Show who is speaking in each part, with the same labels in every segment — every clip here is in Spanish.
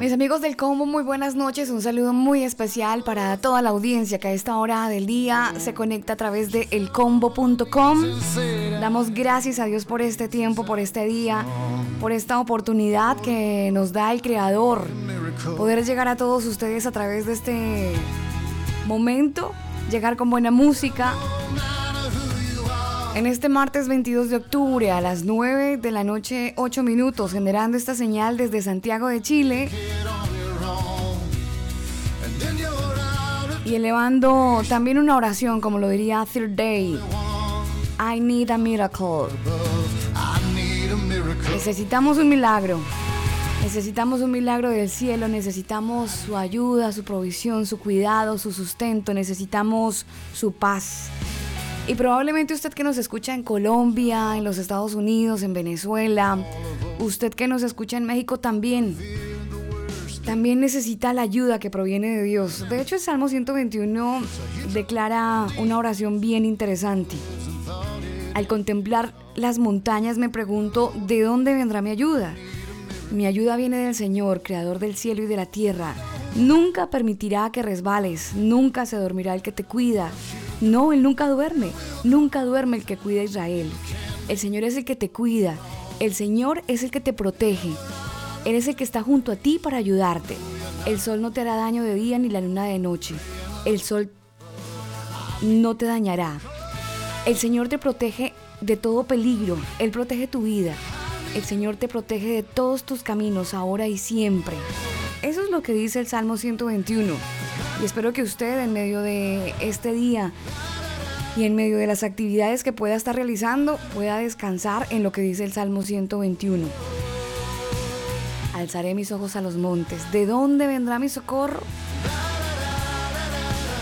Speaker 1: Mis amigos del combo, muy buenas noches. Un saludo muy especial para toda la audiencia que a esta hora del día se conecta a través de elcombo.com. Damos gracias a Dios por este tiempo, por este día, por esta oportunidad que nos da el Creador. Poder llegar a todos ustedes a través de este momento, llegar con buena música en este martes 22 de octubre a las 9 de la noche 8 minutos, generando esta señal desde Santiago de Chile. Y elevando también una oración, como lo diría Third Day. I need a miracle. Necesitamos un milagro. Necesitamos un milagro del cielo, necesitamos su ayuda, su provisión, su cuidado, su sustento, necesitamos su paz. Y probablemente usted que nos escucha en Colombia, en los Estados Unidos, en Venezuela, usted que nos escucha en México también, también necesita la ayuda que proviene de Dios. De hecho, el Salmo 121 declara una oración bien interesante. Al contemplar las montañas me pregunto, ¿de dónde vendrá mi ayuda? Mi ayuda viene del Señor, creador del cielo y de la tierra. Nunca permitirá que resbales, nunca se dormirá el que te cuida. No, Él nunca duerme, nunca duerme el que cuida a Israel. El Señor es el que te cuida, el Señor es el que te protege. Él es el que está junto a ti para ayudarte. El sol no te hará daño de día ni la luna de noche. El sol no te dañará. El Señor te protege de todo peligro. Él protege tu vida. El Señor te protege de todos tus caminos, ahora y siempre. Eso es lo que dice el Salmo 121. Y espero que usted en medio de este día y en medio de las actividades que pueda estar realizando pueda descansar en lo que dice el Salmo 121. Alzaré mis ojos a los montes. ¿De dónde vendrá mi socorro?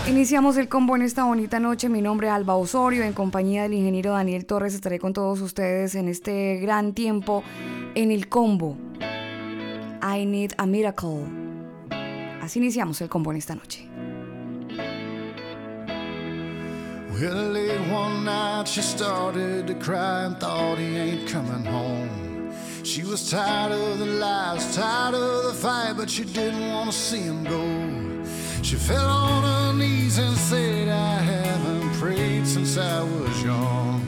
Speaker 1: Iniciamos el combo en esta bonita noche. Mi nombre es Alba Osorio. En compañía del ingeniero Daniel Torres estaré con todos ustedes en este gran tiempo en el combo. I need a miracle. Así iniciamos el combo en esta noche. Well, late one night she started to cry and thought he ain't coming home. She was tired of the lies, tired of the fight, but she didn't want to see him go. She fell on her knees and said, I haven't prayed since I was young.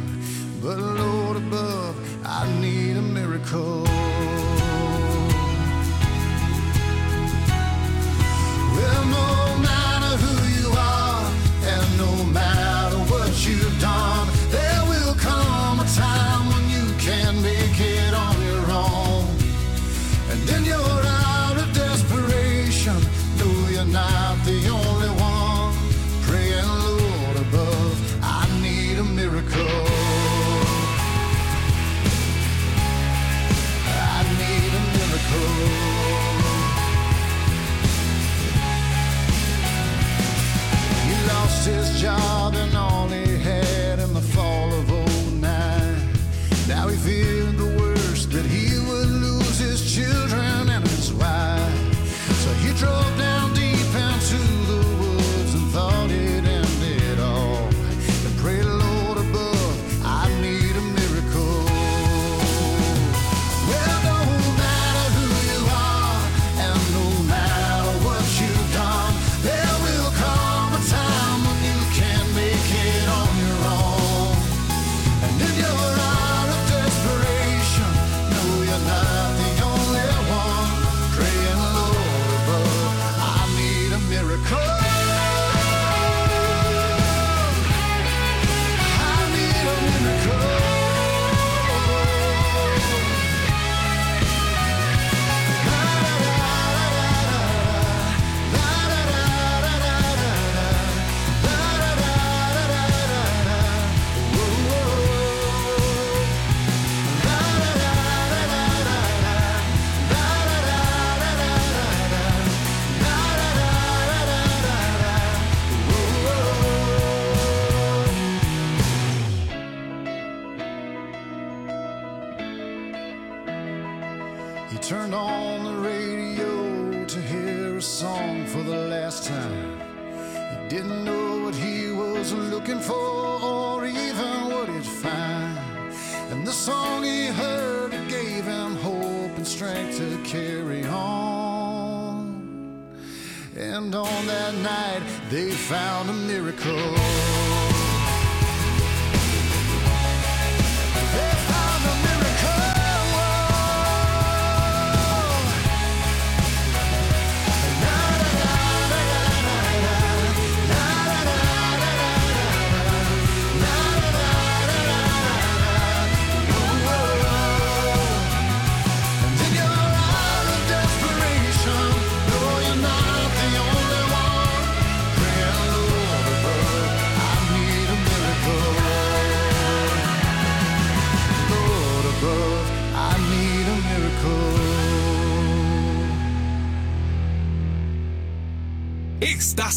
Speaker 1: But Lord above, I need a miracle. Matter who you are, and no matter what you've done,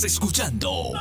Speaker 2: escuchando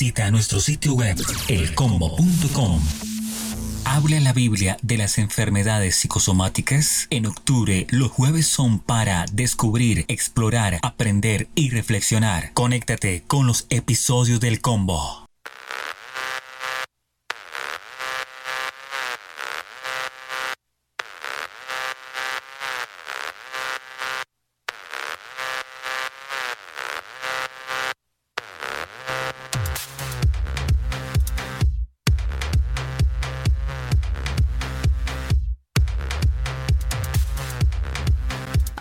Speaker 3: Visita nuestro sitio web elcombo.com. Habla la Biblia de las enfermedades psicosomáticas. En octubre, los jueves son para descubrir, explorar, aprender y reflexionar. Conéctate con los episodios del combo.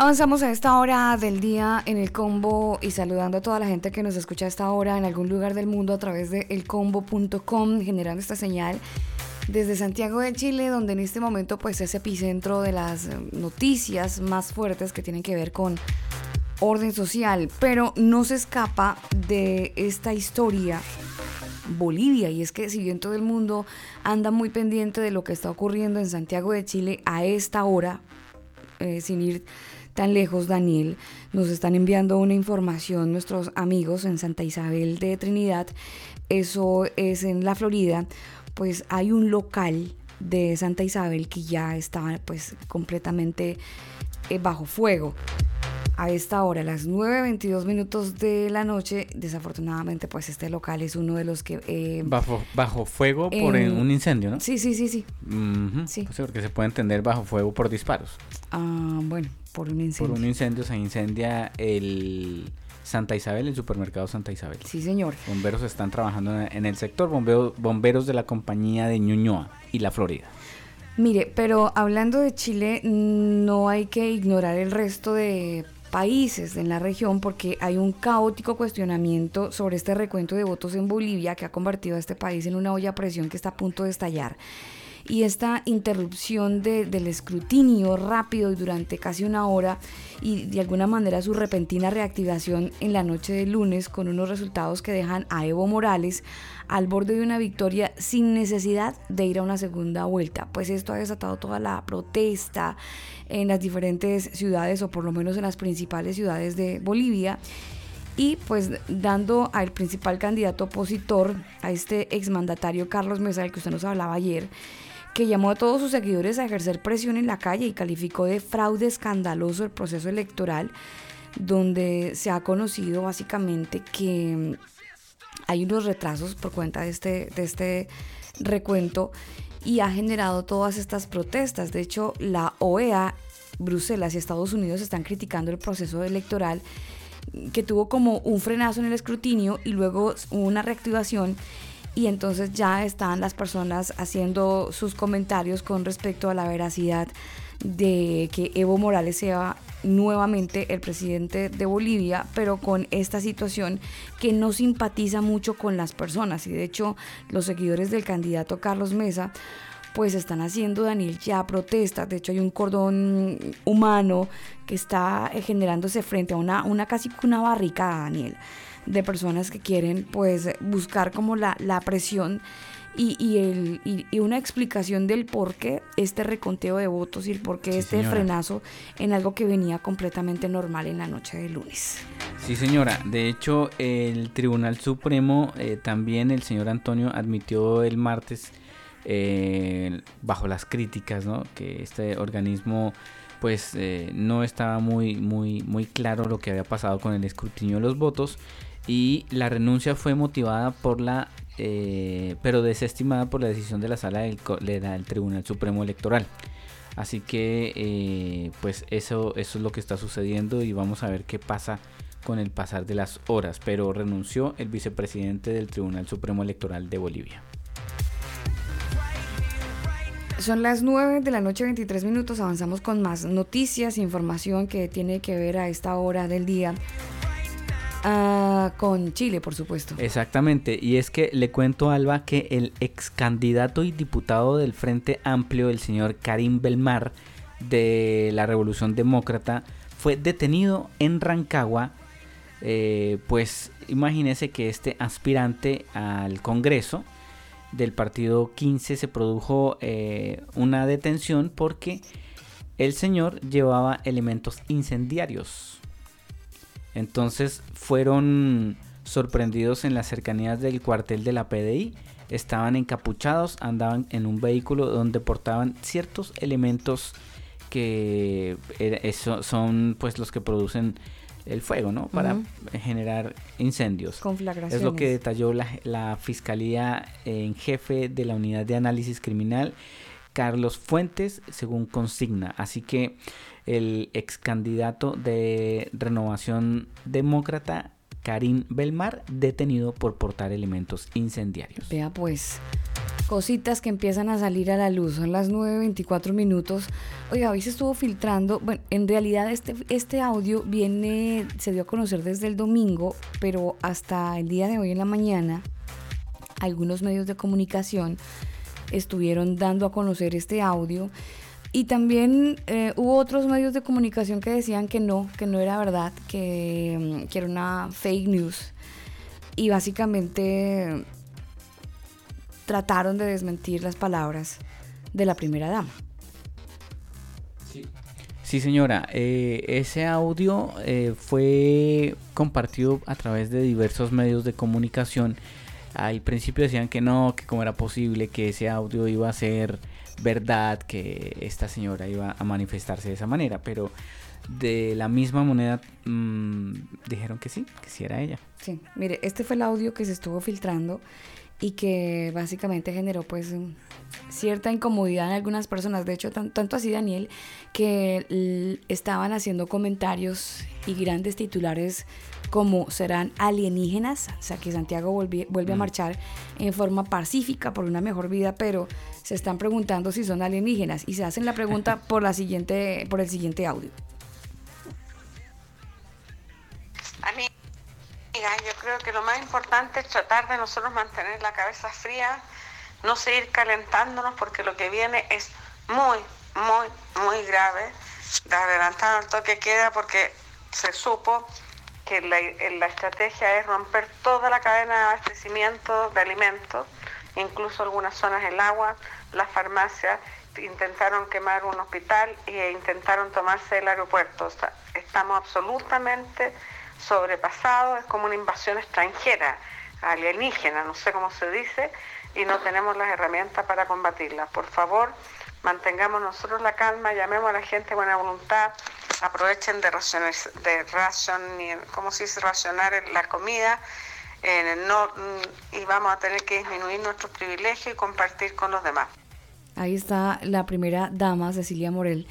Speaker 1: Avanzamos a esta hora del día en el combo y saludando a toda la gente que nos escucha a esta hora en algún lugar del mundo a través de elcombo.com, generando esta señal desde Santiago de Chile, donde en este momento pues es epicentro de las eh, noticias más fuertes que tienen que ver con orden social, pero no se escapa de esta historia Bolivia y es que si bien todo el mundo anda muy pendiente de lo que está ocurriendo en Santiago de Chile a esta hora, eh, sin ir tan lejos, Daniel. Nos están enviando una información nuestros amigos en Santa Isabel de Trinidad. Eso es en la Florida. Pues hay un local de Santa Isabel que ya está pues completamente eh, bajo fuego a esta hora, a las 9.22 minutos de la noche. Desafortunadamente, pues este local es uno de los que...
Speaker 4: Eh, bajo, bajo fuego por un incendio, ¿no?
Speaker 1: Sí, sí, sí, sí.
Speaker 4: sí. Pues porque se puede entender bajo fuego por disparos.
Speaker 1: Ah, bueno, por un incendio.
Speaker 4: Por un incendio se incendia el Santa Isabel, el supermercado Santa Isabel.
Speaker 1: Sí, señor.
Speaker 4: Bomberos están trabajando en el sector, bomberos, bomberos de la compañía de Ñuñoa y la Florida.
Speaker 1: Mire, pero hablando de Chile, no hay que ignorar el resto de países en la región porque hay un caótico cuestionamiento sobre este recuento de votos en Bolivia que ha convertido a este país en una olla a presión que está a punto de estallar. Y esta interrupción del escrutinio rápido y durante casi una hora y de alguna manera su repentina reactivación en la noche de lunes con unos resultados que dejan a Evo Morales al borde de una victoria sin necesidad de ir a una segunda vuelta. Pues esto ha desatado toda la protesta en las diferentes ciudades o por lo menos en las principales ciudades de Bolivia y pues dando al principal candidato opositor, a este exmandatario Carlos Mesa, del que usted nos hablaba ayer, que llamó a todos sus seguidores a ejercer presión en la calle y calificó de fraude escandaloso el proceso electoral, donde se ha conocido básicamente que hay unos retrasos por cuenta de este, de este recuento y ha generado todas estas protestas. De hecho, la OEA, Bruselas y Estados Unidos están criticando el proceso electoral que tuvo como un frenazo en el escrutinio y luego una reactivación y entonces ya están las personas haciendo sus comentarios con respecto a la veracidad de que Evo Morales sea nuevamente el presidente de Bolivia, pero con esta situación que no simpatiza mucho con las personas. Y de hecho, los seguidores del candidato Carlos Mesa pues están haciendo, Daniel, ya protestas. De hecho, hay un cordón humano que está generándose frente a una, una casi una barricada, Daniel, de personas que quieren pues buscar como la, la presión y, el, y, una explicación del por qué este reconteo de votos y el por qué este frenazo en algo que venía completamente normal en la noche de lunes.
Speaker 4: Sí, señora. De hecho, el Tribunal Supremo, eh, también el señor Antonio admitió el martes, eh, bajo las críticas, ¿no? que este organismo pues eh, no estaba muy, muy, muy claro lo que había pasado con el escrutinio de los votos y la renuncia fue motivada por la eh, pero desestimada por la decisión de la sala del, del Tribunal Supremo Electoral. Así que eh, pues eso, eso es lo que está sucediendo y vamos a ver qué pasa con el pasar de las horas. Pero renunció el vicepresidente del Tribunal Supremo Electoral de Bolivia.
Speaker 1: Son las 9 de la noche 23 minutos, avanzamos con más noticias, información que tiene que ver a esta hora del día Ah, con Chile, por supuesto.
Speaker 4: Exactamente, y es que le cuento Alba que el ex candidato y diputado del Frente Amplio, el señor Karim Belmar, de la Revolución Demócrata, fue detenido en Rancagua. Eh, pues imagínese que este aspirante al Congreso del partido 15 se produjo eh, una detención porque el señor llevaba elementos incendiarios entonces fueron sorprendidos en las cercanías del cuartel de la PDI. Estaban encapuchados, andaban en un vehículo donde portaban ciertos elementos que son pues los que producen el fuego, ¿no? Para generar incendios. Es lo que detalló la, la, Fiscalía en jefe de la Unidad de Análisis Criminal, Carlos Fuentes, según consigna. Así que el ex candidato de Renovación Demócrata, Karim Belmar, detenido por portar elementos incendiarios.
Speaker 1: Vea pues cositas que empiezan a salir a la luz. Son las 9.24 minutos. Oiga, hoy se estuvo filtrando. Bueno, en realidad este, este audio viene, se dio a conocer desde el domingo, pero hasta el día de hoy en la mañana, algunos medios de comunicación estuvieron dando a conocer este audio. Y también eh, hubo otros medios de comunicación que decían que no, que no era verdad, que, que era una fake news. Y básicamente trataron de desmentir las palabras de la primera dama.
Speaker 4: Sí, señora, eh, ese audio eh, fue compartido a través de diversos medios de comunicación. Al principio decían que no, que cómo era posible que ese audio iba a ser verdad, que esta señora iba a manifestarse de esa manera, pero de la misma moneda mm, dijeron que sí, que sí era ella.
Speaker 1: Sí, mire, este fue el audio que se estuvo filtrando y que básicamente generó pues cierta incomodidad en algunas personas. De hecho, tanto así Daniel, que estaban haciendo comentarios y grandes titulares como serán alienígenas, o sea que Santiago vuelve a mm. marchar en forma pacífica por una mejor vida, pero se están preguntando si son alienígenas y se hacen la pregunta por, la siguiente, por el siguiente audio.
Speaker 5: Yo creo que lo más importante es tratar de nosotros mantener la cabeza fría, no seguir calentándonos porque lo que viene es muy, muy, muy grave. Adelantando el toque queda porque se supo que la, estrategia es romper toda la cadena de abastecimiento de alimentos, incluso algunas zonas del agua, las farmacias intentaron quemar un hospital e intentaron tomarse el aeropuerto. estamos absolutamente sobrepasado, es como una invasión extranjera, alienígena, no sé cómo se dice, y no tenemos las herramientas para combatirla. Por favor, mantengamos nosotros la calma, llamemos a la gente buena voluntad, aprovechen de racionar, de ration, ¿cómo se dice? racionar la comida, eh, no, mm, y vamos a tener que disminuir nuestros privilegios y compartir con los demás.
Speaker 1: Ahí está la primera dama, Cecilia Morel,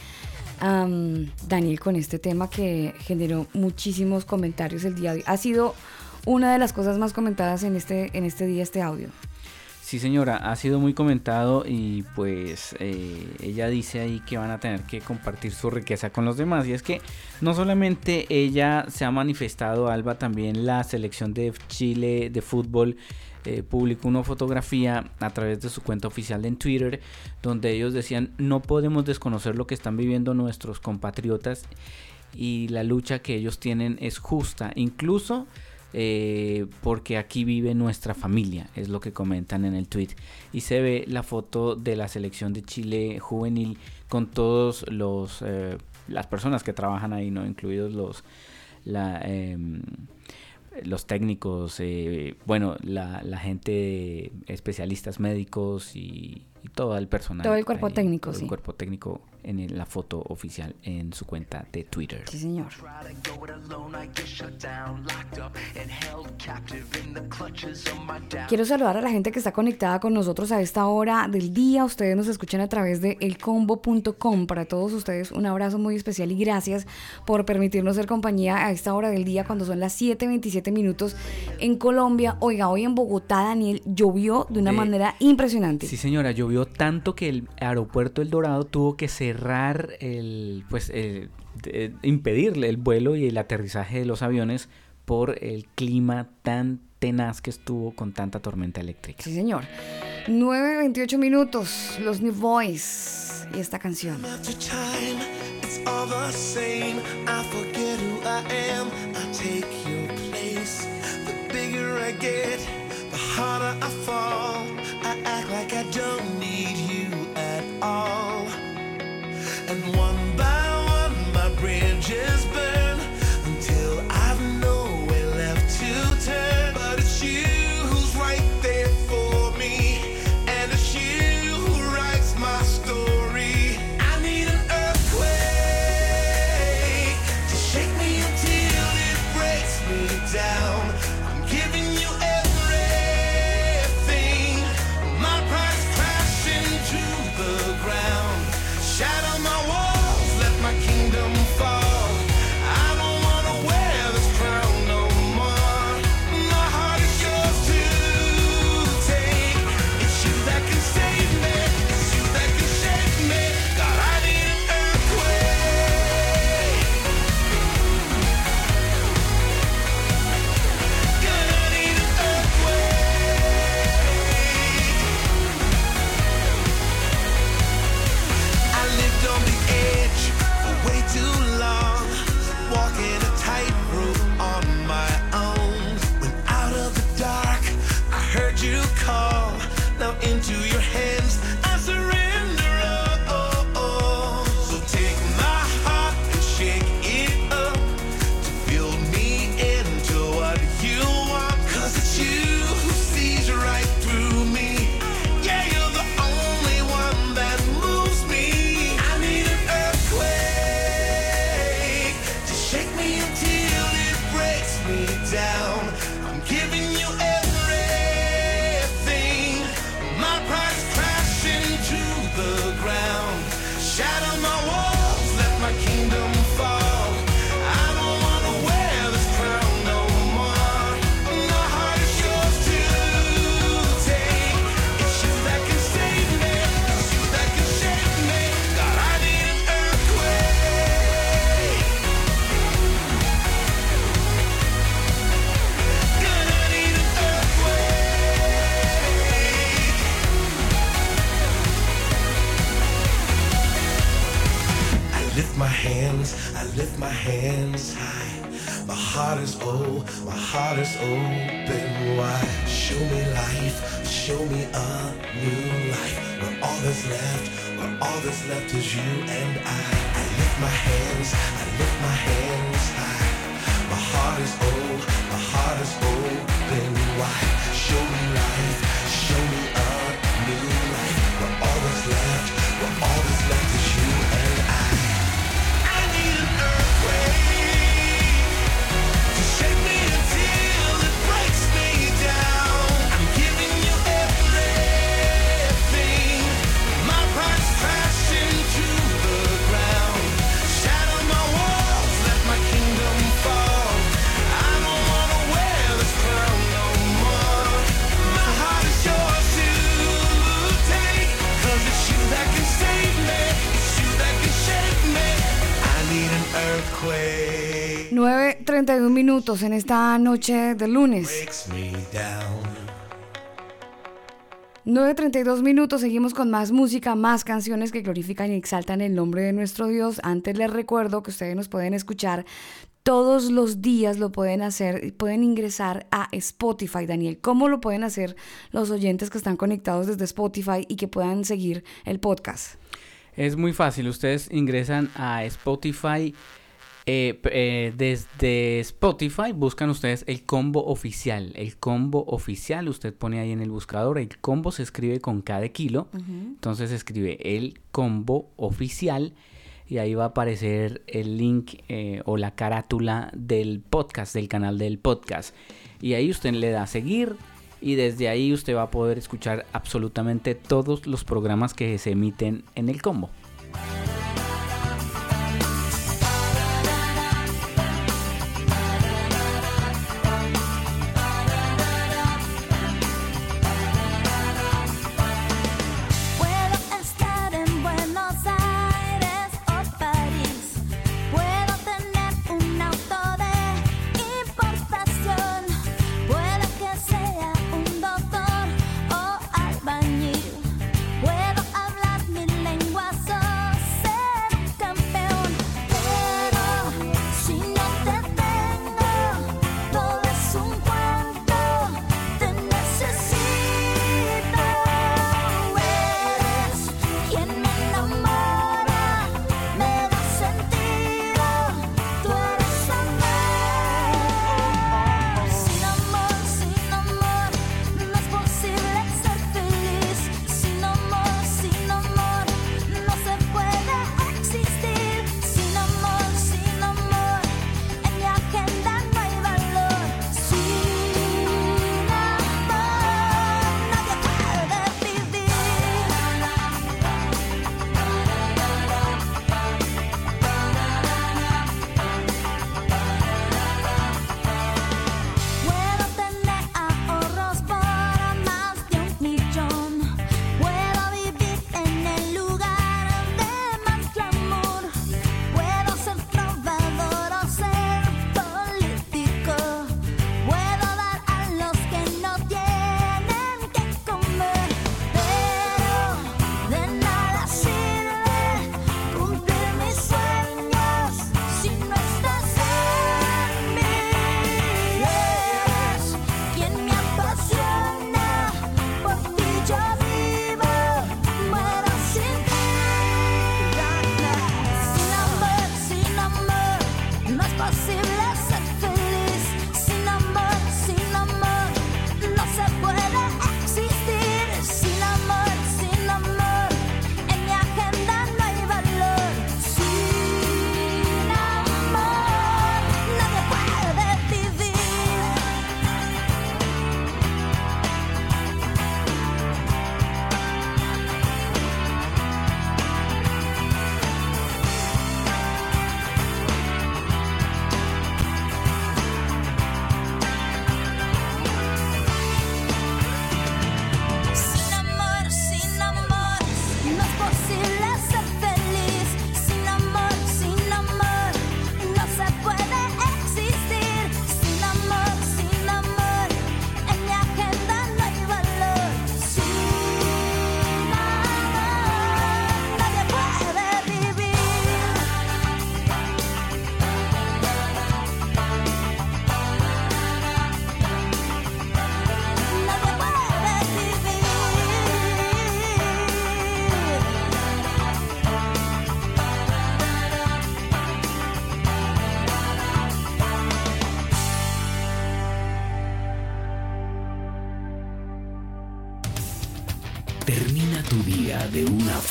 Speaker 1: Daniel con este tema que generó muchísimos comentarios el día de hoy. Ha sido una de las cosas más comentadas en este, en este día, este audio.
Speaker 4: Sí señora, ha sido muy comentado y pues eh, ella dice ahí que van a tener que compartir su riqueza con los demás. Y es que no solamente ella se ha manifestado, Alba, también la selección de Chile de fútbol eh, publicó una fotografía a través de su cuenta oficial en Twitter donde ellos decían no podemos desconocer lo que están viviendo nuestros compatriotas y la lucha que ellos tienen es justa, incluso eh, porque aquí vive nuestra familia, es lo que comentan en el tweet. Y se ve la foto de la selección de Chile juvenil con todos los eh, las personas que trabajan ahí, no incluidos los la, em, los técnicos, eh, bueno, la, la, gente, especialistas médicos y, todo el personal.
Speaker 1: Todo el cuerpo técnico,
Speaker 4: sí. El cuerpo técnico en la foto oficial en su cuenta de Twitter.
Speaker 1: Sí, señor. Quiero saludar a la gente que está conectada con nosotros a esta hora del día. Ustedes nos escuchan a través de elcombo.com. Para todos ustedes un abrazo muy especial y gracias por permitirnos ser compañía a esta hora del día cuando son las 7:27 minutos en Colombia. Oiga, hoy en Bogotá, Daniel, llovió de una manera impresionante.
Speaker 4: Sí, señora, llovió tanto que el aeropuerto El Dorado tuvo que cerrar el, pues, impedirle el vuelo y el aterrizaje de los aviones por el clima tan tenaz que estuvo con tanta tormenta eléctrica.
Speaker 1: Sí, señor. 9.28 minutos, los New Boys y esta canción. I act like I don't need you at all. And one by one, my bridges burn 9.31 minutos en esta noche de lunes. 9.32 minutos, seguimos con más música, más canciones que glorifican y exaltan el nombre de nuestro Dios. Antes les recuerdo que ustedes nos pueden escuchar todos los días, lo pueden hacer, pueden ingresar a Spotify, Daniel. ¿Cómo lo pueden hacer los oyentes que están conectados desde Spotify y que puedan seguir el podcast?
Speaker 4: Es muy fácil, ustedes ingresan a Spotify eh, eh, desde Spotify buscan ustedes el combo oficial. El combo oficial, usted pone ahí en el buscador, el combo se escribe con cada kilo. Entonces escribe el combo oficial y ahí va a aparecer el link eh, o la carátula del podcast, del canal del podcast. Y ahí usted le da a seguir y desde ahí usted va a poder escuchar absolutamente todos los programas que se emiten en el combo.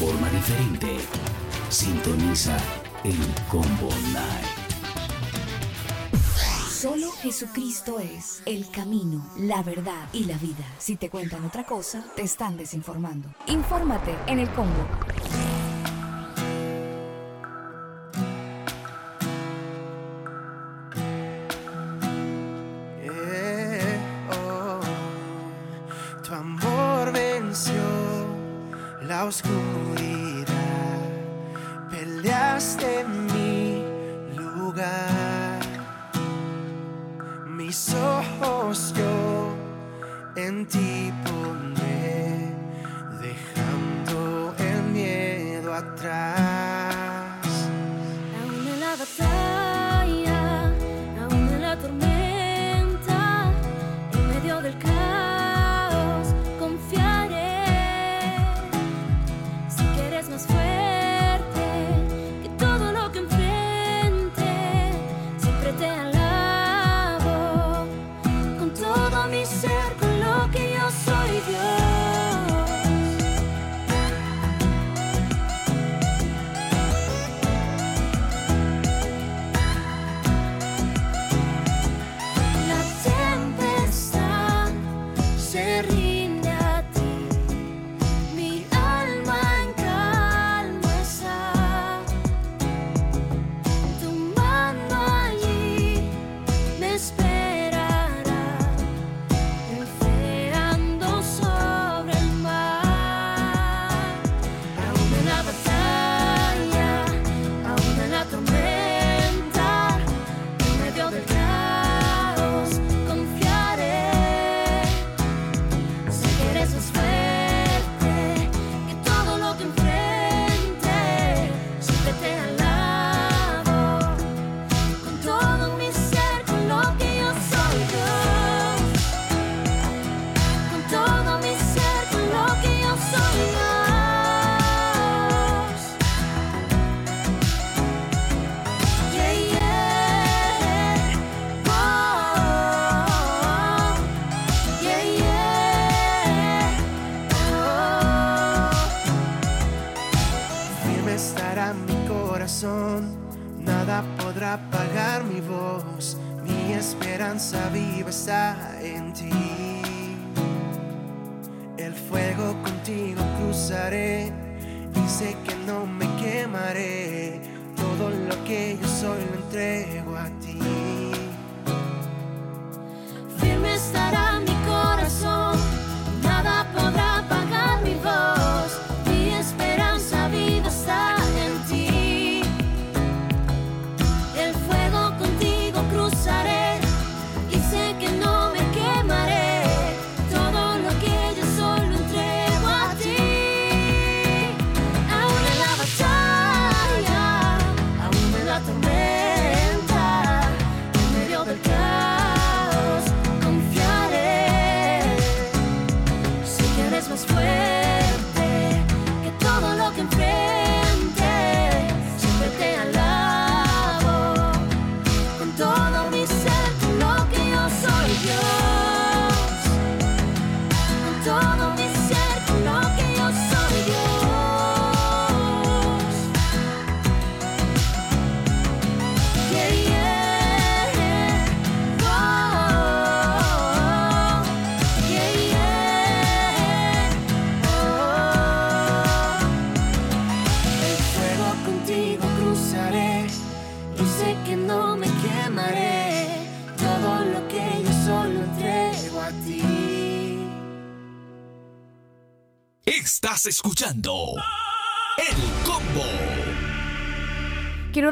Speaker 6: forma diferente. Sintoniza el Combo Night.
Speaker 7: Solo Jesucristo es el camino, la verdad y la vida. Si te cuentan otra cosa, te están desinformando. Infórmate en el Combo.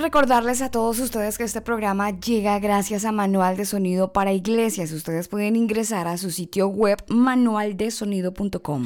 Speaker 7: recordarles a todos ustedes que este programa llega gracias a Manual de Sonido para Iglesias. Ustedes pueden ingresar a su sitio web manualdesonido.com.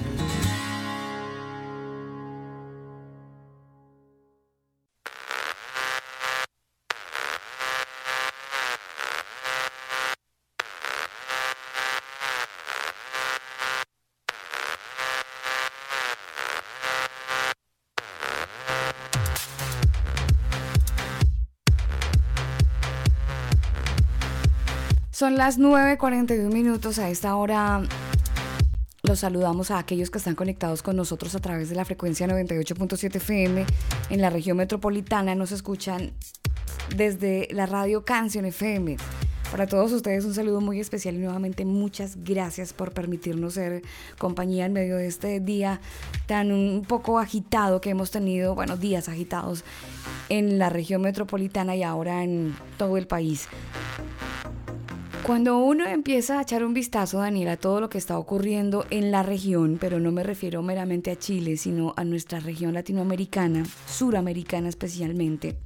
Speaker 1: Son las 9.41 minutos. A esta hora los saludamos a aquellos que están conectados con nosotros a través de la frecuencia 98.7 FM en la región metropolitana. Nos escuchan desde la radio Canción FM. Para todos ustedes un saludo muy especial y nuevamente muchas gracias por permitirnos ser compañía en medio de este día tan un poco agitado que hemos tenido, bueno, días agitados en la región metropolitana y ahora en todo el país. Cuando uno empieza a echar un vistazo, Daniel, a todo lo que está ocurriendo en la región, pero no me refiero meramente a Chile, sino a nuestra región latinoamericana, suramericana especialmente,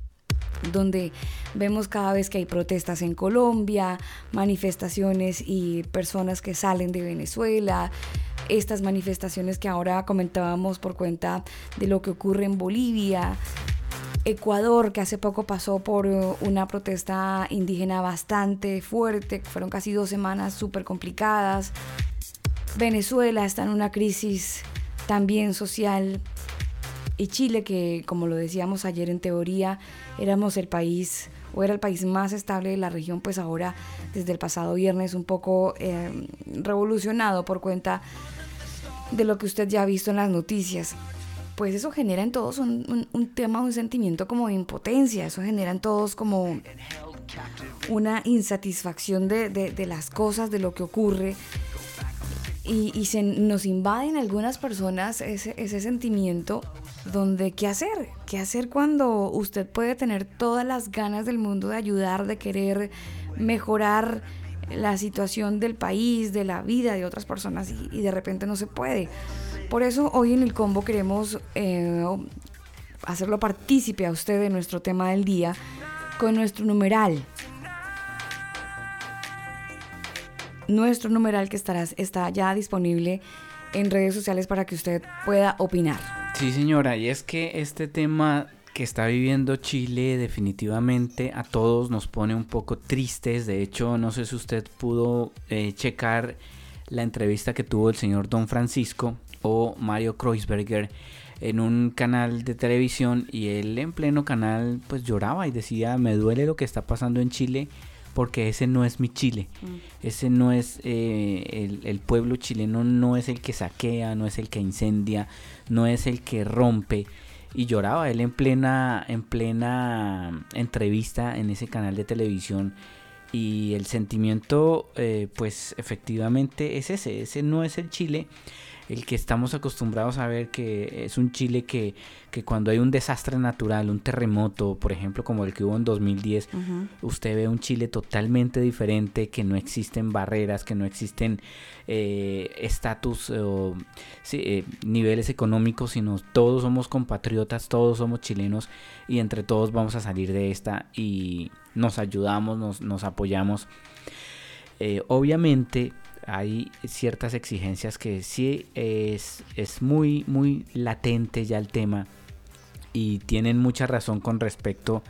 Speaker 1: donde vemos cada vez que hay protestas en Colombia, manifestaciones y personas que salen de Venezuela, estas manifestaciones que ahora comentábamos por cuenta de lo que ocurre en Bolivia, Ecuador, que hace poco pasó por uh, una protesta indígena bastante fuerte, fueron casi dos semanas súper complicadas. Venezuela está en una crisis también social. Y Chile, que como lo decíamos ayer en teoría, éramos el país o era el país más estable de la región, pues ahora desde el pasado viernes un poco eh, revolucionado por cuenta de lo que usted ya ha visto en las noticias pues eso genera en todos un, tema, un sentimiento como de impotencia, eso genera en todos como una insatisfacción de, las cosas, de lo que ocurre. Y, se nos invaden algunas personas ese, ese sentimiento donde qué hacer, qué hacer cuando usted puede tener todas las ganas del mundo de ayudar, de querer mejorar la situación del país, de la vida de otras personas y de repente no se puede. Por eso hoy en el combo queremos eh, hacerlo partícipe a usted de nuestro tema del día con nuestro numeral. Nuestro numeral que estará, está ya disponible en redes sociales para que usted pueda opinar.
Speaker 4: Sí, señora, y es que este tema que está viviendo Chile definitivamente a todos nos pone un poco tristes. De hecho, no sé si usted pudo eh, checar la entrevista que tuvo el señor Don Francisco o Mario Kreuzberger en un canal de televisión y él en pleno canal pues lloraba y decía me duele lo que está pasando en Chile porque ese no es mi Chile, mm. ese no es eh, el, pueblo chileno, no es el que saquea, no es el que incendia, no es el que rompe y lloraba él en plena en plena entrevista en ese canal de televisión. Y el sentimiento eh, pues efectivamente es ese, ese no es el Chile el que estamos acostumbrados a ver que es un Chile que, que cuando hay un desastre natural, un terremoto, por ejemplo, como el que hubo en 2010, usted ve un Chile totalmente diferente, que no existen barreras, que no existen eh, estatus o eh, niveles económicos, sino todos somos compatriotas, todos somos chilenos y entre todos vamos a salir de esta y nos ayudamos, nos, nos apoyamos. Eh, obviamente hay ciertas exigencias que sí es, es muy, muy latente ya el tema y tienen mucha razón con respecto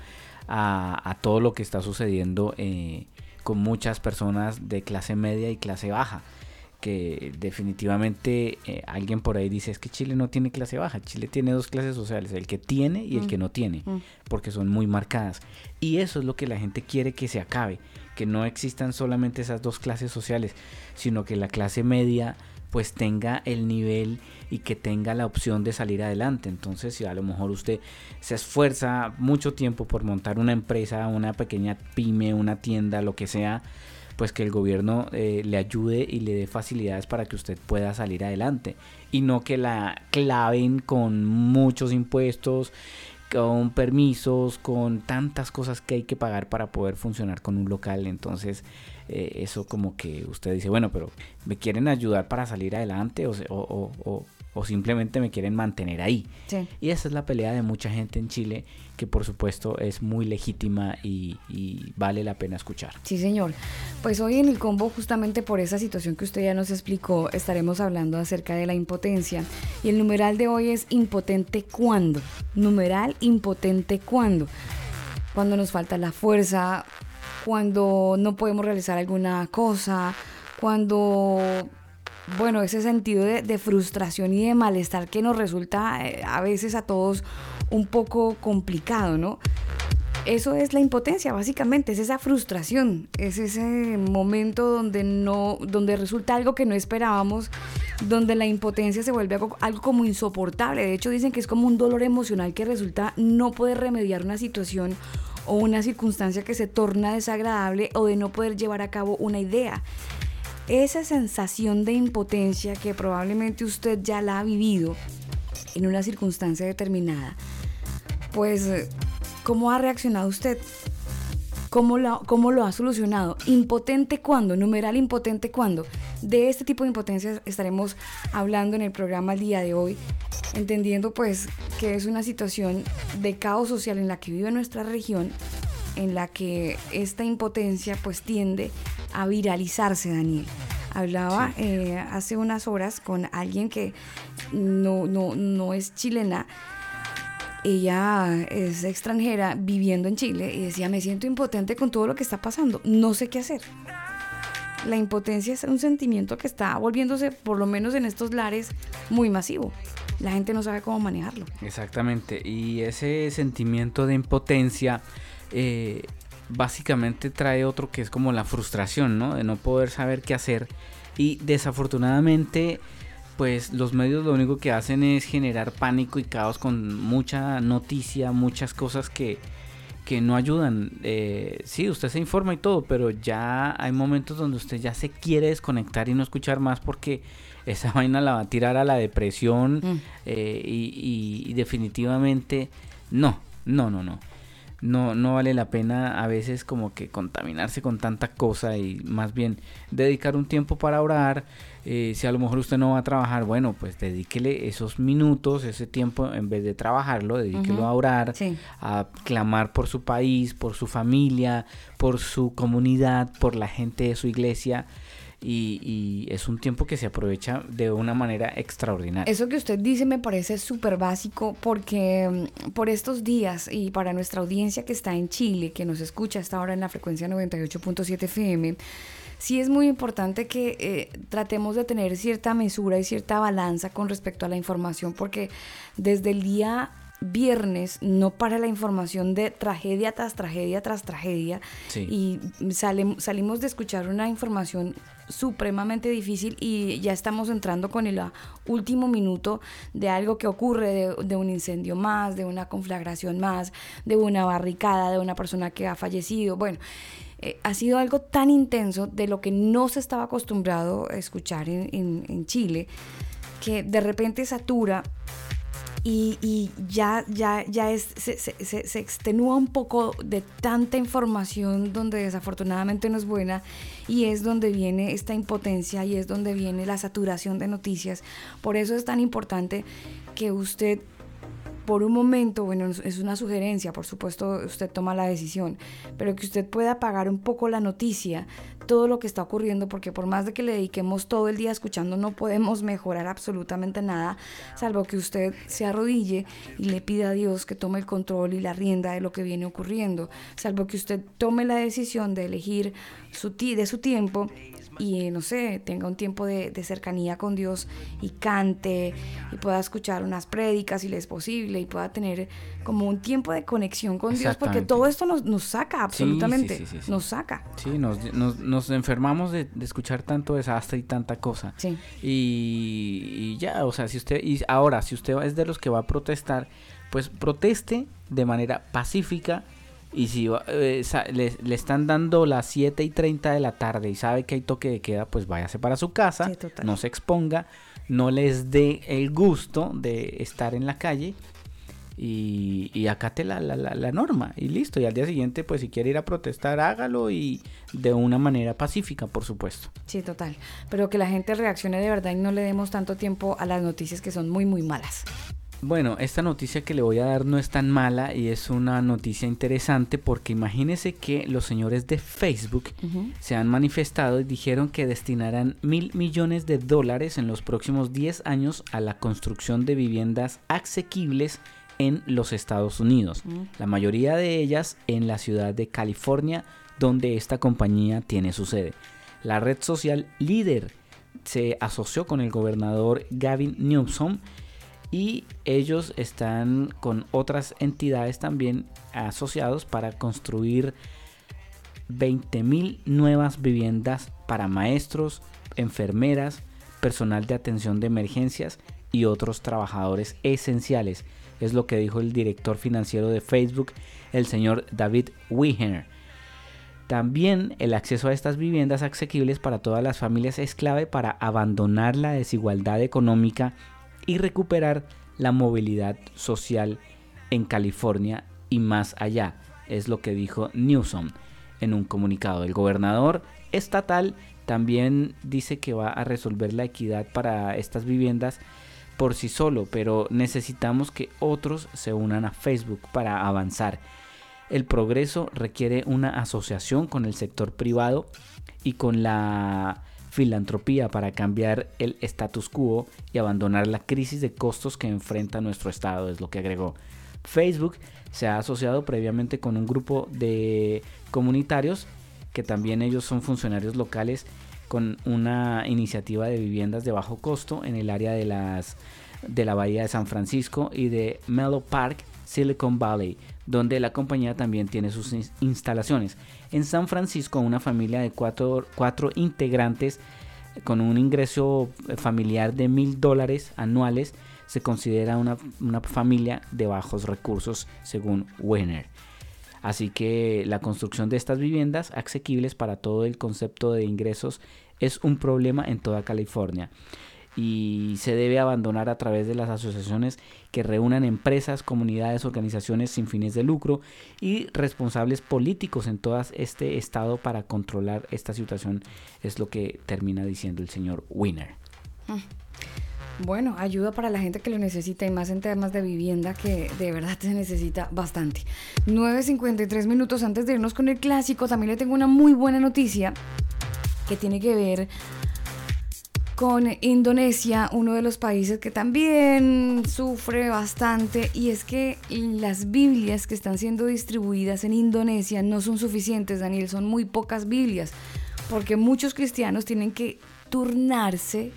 Speaker 4: a, todo lo que está sucediendo eh, con muchas personas de clase media y clase baja que definitivamente eh, alguien por ahí dice es que Chile no tiene clase baja, Chile tiene dos clases sociales, el que tiene y el mm. que no tiene, mm. porque son muy marcadas. Y eso es lo que la gente quiere que se acabe, que no existan solamente esas dos clases sociales, sino que la clase media pues tenga el nivel y que tenga la opción de salir adelante. Entonces, si a lo mejor usted se esfuerza mucho tiempo por montar una empresa, una pequeña pyme, una tienda, lo que sea, pues que el gobierno eh, le ayude y le dé facilidades para que usted pueda salir adelante y no que la claven con muchos impuestos con permisos, con tantas cosas que hay que pagar para poder funcionar con un local. Entonces, eh, eso como que usted dice, bueno, pero ¿me quieren ayudar para salir adelante o, o, o simplemente me quieren mantener ahí. Y esa es la pelea de mucha gente en Chile que por supuesto es muy legítima y, vale la pena escuchar.
Speaker 1: Sí, señor. Pues hoy en el combo, justamente por esa situación que usted ya nos explicó, estaremos hablando acerca de la impotencia. Y el numeral de hoy es impotente cuando. Numeral impotente cuando. Cuando nos falta la fuerza, cuando no podemos realizar alguna cosa, cuando bueno, ese sentido de, frustración y de malestar que nos resulta eh, a veces a todos un poco complicado, ¿no? Eso es la impotencia, básicamente, es esa frustración, es ese momento donde no, donde resulta algo que no esperábamos, donde la impotencia se vuelve algo, algo como insoportable. De hecho, dicen que es como un dolor emocional que resulta no poder remediar una situación o una circunstancia que se torna desagradable o de no poder llevar a cabo una idea esa sensación de impotencia que probablemente usted ya la ha vivido en una circunstancia determinada, pues, ¿cómo ha reaccionado usted? ¿Cómo lo, ¿Cómo lo ha solucionado? ¿Impotente cuándo? ¿Numeral impotente cuándo? De este tipo de impotencia estaremos hablando en el programa el día de hoy, entendiendo pues que es una situación de caos social en la que vive nuestra región, en la que esta impotencia pues tiende a viralizarse, Daniel. Hablaba eh, hace unas horas con alguien que no, no, no es chilena, ella es extranjera viviendo en Chile y decía, me siento impotente con todo lo que está pasando, no sé qué hacer. La impotencia es un sentimiento que está volviéndose, por lo menos en estos lares, muy masivo. La gente no sabe cómo manejarlo.
Speaker 4: Exactamente, y ese sentimiento de impotencia eh, básicamente trae otro que es como la frustración, ¿no? De no poder saber qué hacer. Y desafortunadamente, pues los medios lo único que hacen es generar pánico y caos con mucha noticia, muchas cosas que, que no ayudan. Eh, sí, usted se informa y todo, pero ya hay momentos donde usted ya se quiere desconectar y no escuchar más porque esa vaina la va a tirar a la depresión mm. eh, y definitivamente no, no, no, no no, no vale la pena a veces como que contaminarse con tanta cosa y más bien dedicar un tiempo para orar. Eh, si a lo mejor usted no va a trabajar, bueno, pues dedíquele esos minutos, ese tiempo, en vez de trabajarlo, dedíquelo a orar, a clamar por su país, por su familia, por su comunidad, por la gente de su iglesia y, es un tiempo que se aprovecha de una manera extraordinaria.
Speaker 1: Eso que usted dice me parece súper básico porque mm, por estos días y para nuestra audiencia que está en Chile, que nos escucha hasta ahora en la frecuencia 98.7 FM, sí es muy importante que eh, tratemos de tener cierta mesura y cierta balanza con respecto a la información porque desde el día viernes no para la información de tragedia tras tragedia tras tragedia y salimos de escuchar una información supremamente difícil y ya estamos entrando con el último minuto de algo que ocurre, de, un incendio más, de una conflagración más, de una barricada, de una persona que ha fallecido. Bueno, eh, ha sido algo tan intenso de lo que no se estaba acostumbrado a escuchar en Chile que de repente satura y, ya, ya, ya es, se, se, se, extenúa un poco de tanta información donde desafortunadamente no es buena y es donde viene esta impotencia y es donde viene la saturación de noticias. Por eso es tan importante que usted por un momento, bueno, es una sugerencia, por supuesto usted toma la decisión, pero que usted pueda apagar un poco la noticia, todo lo que está ocurriendo, porque por más de que le dediquemos todo el día escuchando, no podemos mejorar absolutamente nada, salvo que usted se arrodille y le pida a Dios que tome el control y la rienda de lo que viene ocurriendo, salvo que usted tome la decisión de elegir su de su tiempo y no sé, tenga un tiempo de, cercanía con Dios y cante y pueda escuchar unas prédicas si le es posible y pueda tener como un tiempo de conexión con Dios porque todo esto nos, nos saca absolutamente, nos saca.
Speaker 4: Sí, nos, nos, nos enfermamos de, escuchar tanto desastre y tanta cosa. Sí. Y, ya, o sea, si usted, y ahora, si usted es de los que va a protestar, pues proteste de manera pacífica Y si eh, le, están dando las 7 y 30 de la tarde y sabe que hay toque de queda, pues váyase para su casa, no se exponga, no les dé el gusto de estar en la calle y, acate la, la, norma y listo. Y al día siguiente, pues si quiere ir a protestar, hágalo y de una manera pacífica, por supuesto.
Speaker 1: Sí, total. Pero que la gente reaccione de verdad y no le demos tanto tiempo a las noticias que son muy, muy malas.
Speaker 4: Bueno, esta noticia que le voy a dar no es tan mala y es una noticia interesante porque imagínese que los señores de Facebook se han manifestado y dijeron que destinarán mil millones de dólares en los próximos 10 años a la construcción de viviendas asequibles en los Estados Unidos, la mayoría de ellas en la ciudad de California, donde esta compañía tiene su sede. La red social líder se asoció con el gobernador Gavin Newsom y ellos están con otras entidades también asociados para construir 20.000 nuevas viviendas para maestros, enfermeras, personal de atención de emergencias y otros trabajadores esenciales. Es lo que dijo el director financiero de Facebook, el señor David Wiener. También el acceso a estas viviendas asequibles para todas las familias es clave para abandonar la desigualdad económica y recuperar la movilidad social en California y más allá, es lo que dijo Newsom en un comunicado. El gobernador estatal también dice que va a resolver la equidad para estas viviendas por sí solo, pero necesitamos que otros se unan a Facebook para avanzar. El progreso requiere una asociación con el sector privado y con la filantropía para cambiar el status quo y abandonar la crisis de costos que enfrenta nuestro estado, es lo que agregó. Facebook se ha asociado previamente con un grupo de comunitarios que también ellos son funcionarios locales con una iniciativa de viviendas de bajo costo en el área de las de la bahía de San Francisco y de Mellow Park, Silicon Valley, donde la compañía también tiene sus instalaciones. En San Francisco, una familia de cuatro, cuatro integrantes con un ingreso familiar de mil dólares anuales se considera una, una, familia de bajos recursos según Wenner. Así que la construcción de estas viviendas asequibles para todo el concepto de ingresos es un problema en toda California y se debe abandonar a través de las asociaciones que reúnan empresas, comunidades, organizaciones sin fines de lucro y responsables políticos en todo este estado para controlar esta situación, es lo que termina diciendo el señor Winner.
Speaker 1: Mm. Bueno, ayuda para la gente que lo necesita y más en temas de vivienda que de verdad se necesita bastante. 9.53 minutos antes de irnos con el clásico, también le tengo una muy buena noticia que tiene que ver con Indonesia, uno de los países que también sufre bastante, y es que las Biblias que están siendo distribuidas en Indonesia no son suficientes, Daniel, son muy pocas Biblias, porque muchos cristianos tienen que turnarse,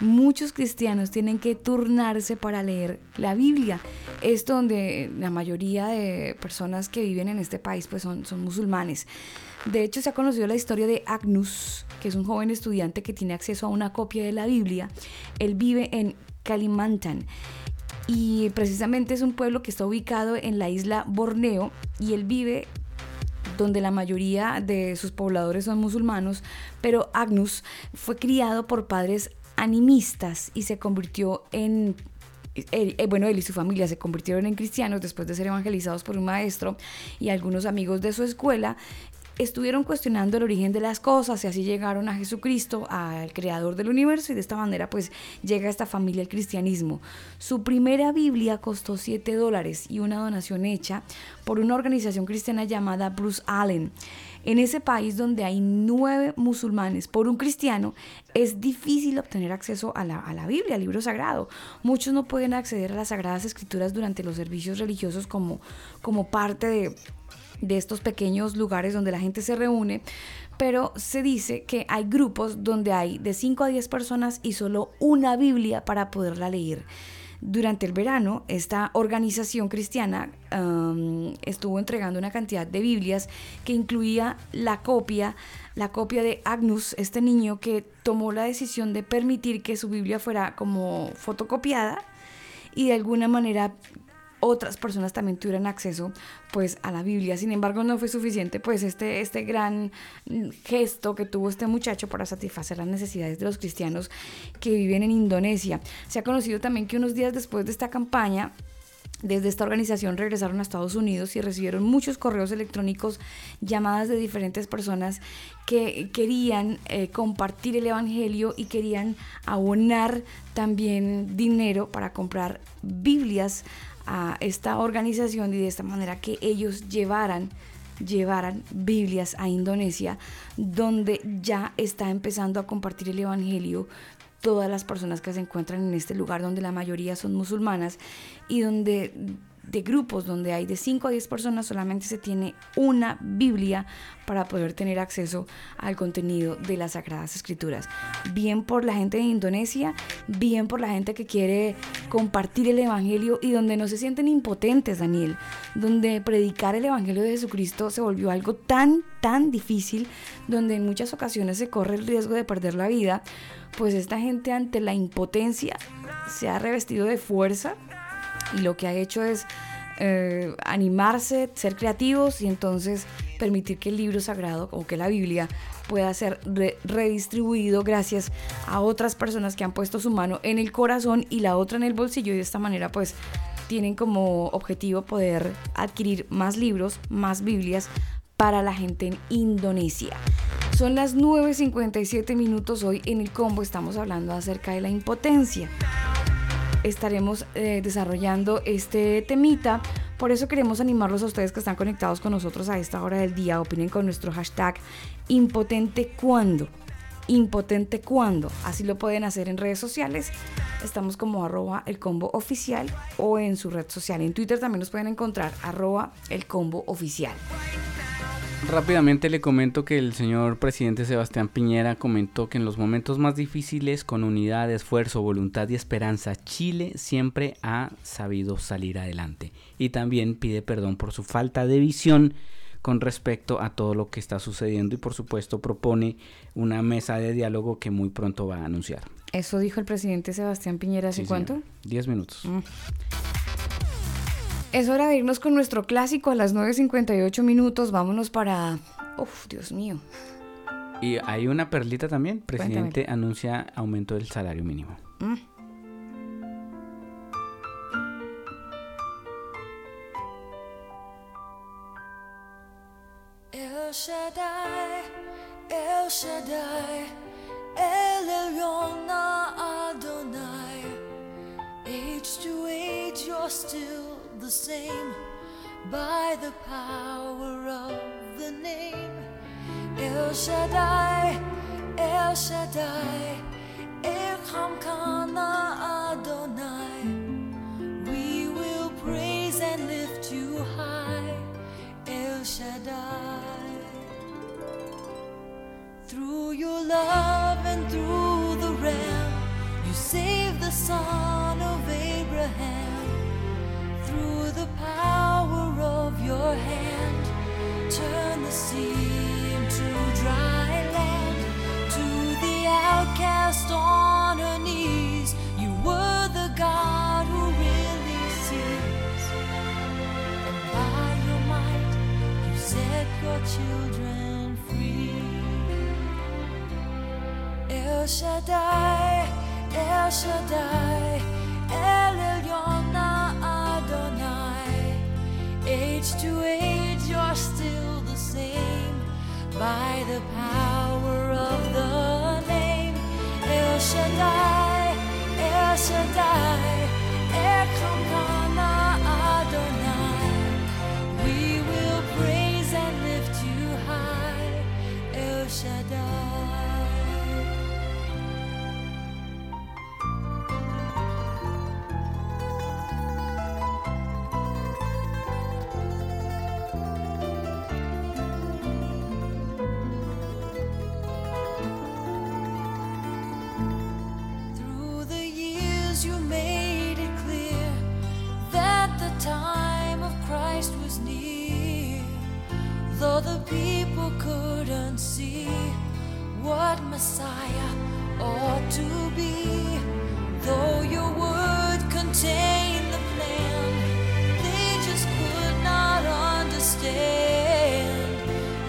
Speaker 1: muchos cristianos tienen que turnarse para leer la Biblia. Es donde la mayoría de personas que viven en este país pues son, son musulmanes. De hecho, se ha conocido la historia de Agnus, que es un joven estudiante que tiene acceso a una copia de la Biblia. Él vive en Kalimantan y precisamente es un pueblo que está ubicado en la isla Borneo y él vive donde la mayoría de sus pobladores son musulmanos, pero Agnus fue criado por padres animistas y se convirtió en eh, bueno, él y su familia se convirtieron en cristianos después de ser evangelizados por un maestro y algunos amigos de su escuela estuvieron cuestionando el origen de las cosas y así llegaron a Jesucristo, al creador del universo y de esta manera pues llega esta familia al cristianismo. Su primera Biblia costó 7 dólares y una donación hecha por una organización cristiana llamada Bruce Allen. En ese país donde hay nueve musulmanes por un cristiano, es difícil obtener acceso a la, a la, Biblia, al libro sagrado. Muchos no pueden acceder a las sagradas escrituras durante los servicios religiosos como, como parte de de estos pequeños lugares donde la gente se reúne, pero se dice que hay grupos donde hay de 5 a 10 personas y solo una Biblia para poderla leer. Durante el verano, esta organización cristiana um, estuvo entregando una cantidad de Biblias que incluía la copia, la copia de Agnus, este niño que tomó la decisión de permitir que su Biblia fuera como fotocopiada y de alguna manera otras personas también tuvieran acceso pues a la Biblia. Sin embargo, no fue suficiente pues este, este gran gesto que tuvo este muchacho para satisfacer las necesidades de los cristianos que viven en Indonesia. Se ha conocido también que unos días después de esta campaña, desde esta organización regresaron a Estados Unidos y recibieron muchos correos electrónicos, llamadas de diferentes personas que querían eh, compartir el Evangelio y querían abonar también dinero para comprar Biblias a esta organización y de esta manera que ellos llevaran llevaran Biblias a Indonesia, donde ya está empezando a compartir el Evangelio todas las personas que se encuentran en este lugar donde la mayoría son musulmanas y donde de grupos donde hay de 5 a 10 personas solamente se tiene una Biblia para poder tener acceso al contenido de las Sagradas Escrituras. Bien por la gente de Indonesia, bien por la gente que quiere compartir el Evangelio y donde no se sienten impotentes, Daniel, donde predicar el Evangelio de Jesucristo se volvió algo tan, tan difícil, donde en muchas ocasiones se corre el riesgo de perder la vida pues esta gente ante la impotencia se ha revestido de fuerza y lo que ha hecho es eh, animarse, ser creativos y entonces permitir que el libro sagrado o que la Biblia pueda ser redistribuido gracias a otras personas que han puesto su mano en el corazón y la otra en el bolsillo y de esta manera pues tienen como objetivo poder adquirir más libros, más Biblias para la gente en Indonesia. Son las 9.57 minutos hoy en el combo, estamos hablando acerca de la impotencia. Estaremos eh, desarrollando este temita, por eso queremos animarlos a ustedes que están conectados con nosotros a esta hora del día, opinen con nuestro hashtag impotente cuando. Así lo pueden hacer en redes sociales. Estamos como arroba el o en su red social. En Twitter también nos pueden encontrar arroba el.
Speaker 4: Rápidamente le comento que el señor presidente Sebastián Piñera comentó que en los momentos más difíciles, con unidad, esfuerzo, voluntad y esperanza, Chile siempre ha sabido salir adelante. Y también pide perdón por su falta de visión con respecto a todo lo que está sucediendo y por supuesto propone una mesa de diálogo que muy pronto va a anunciar.
Speaker 1: Eso dijo el presidente Sebastián Piñera hace cuánto?
Speaker 4: Diez minutos. Mm.
Speaker 1: Es hora de irnos con nuestro clásico a las 9.58 minutos. Vámonos para... Uf, Dios mío.
Speaker 4: Y hay una perlita también. Presidente anuncia aumento del salario mínimo. Mm.
Speaker 8: El Shaddai, El Shaddai, El Elyon Adonai. Age to age, you're still the same by the power of the name El Shaddai, El Shaddai, Echamkana Adonai. We will praise and lift you high, El Shaddai. Through your love and through the Ram, you saved the son of Abraham through the power of your hand, turn the sea into dry land. To the outcast on her knees, you were the God who really sees. And by your might, you set your children free. El Shaddai, El Shaddai, El Elyon age to age, you're still the same by the power of the name El Shaddai, El Shaddai, Elkamana Adonai. We will praise and lift you high, El Shaddai. and see what Messiah ought to be. Though your word contained the plan, they just could not understand.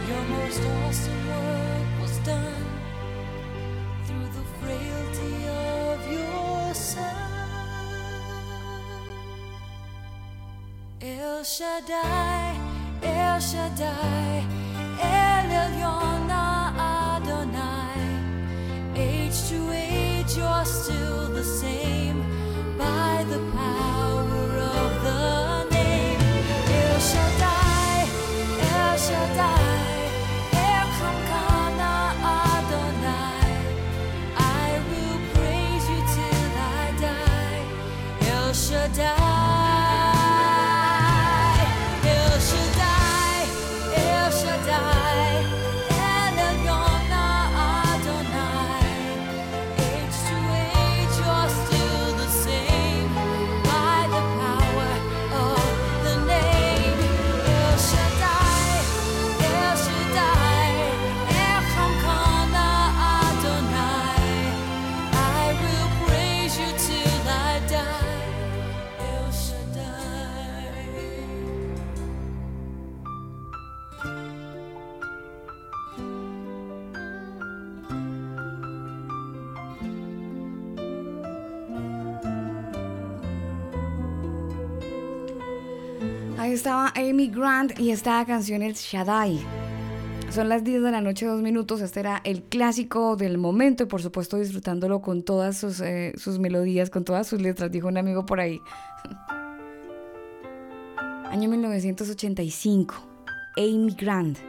Speaker 8: Your most awesome work was done through the frailty of your son. El Shaddai, El Shaddai you're still the same. By the power
Speaker 1: estaba Amy Grant y esta canción es Shaddai. Son las 10 de la noche, dos minutos. Este era el clásico del momento y por supuesto disfrutándolo con todas sus, eh, sus melodías, con todas sus letras, dijo un amigo por ahí. Año 1985. Amy Grant.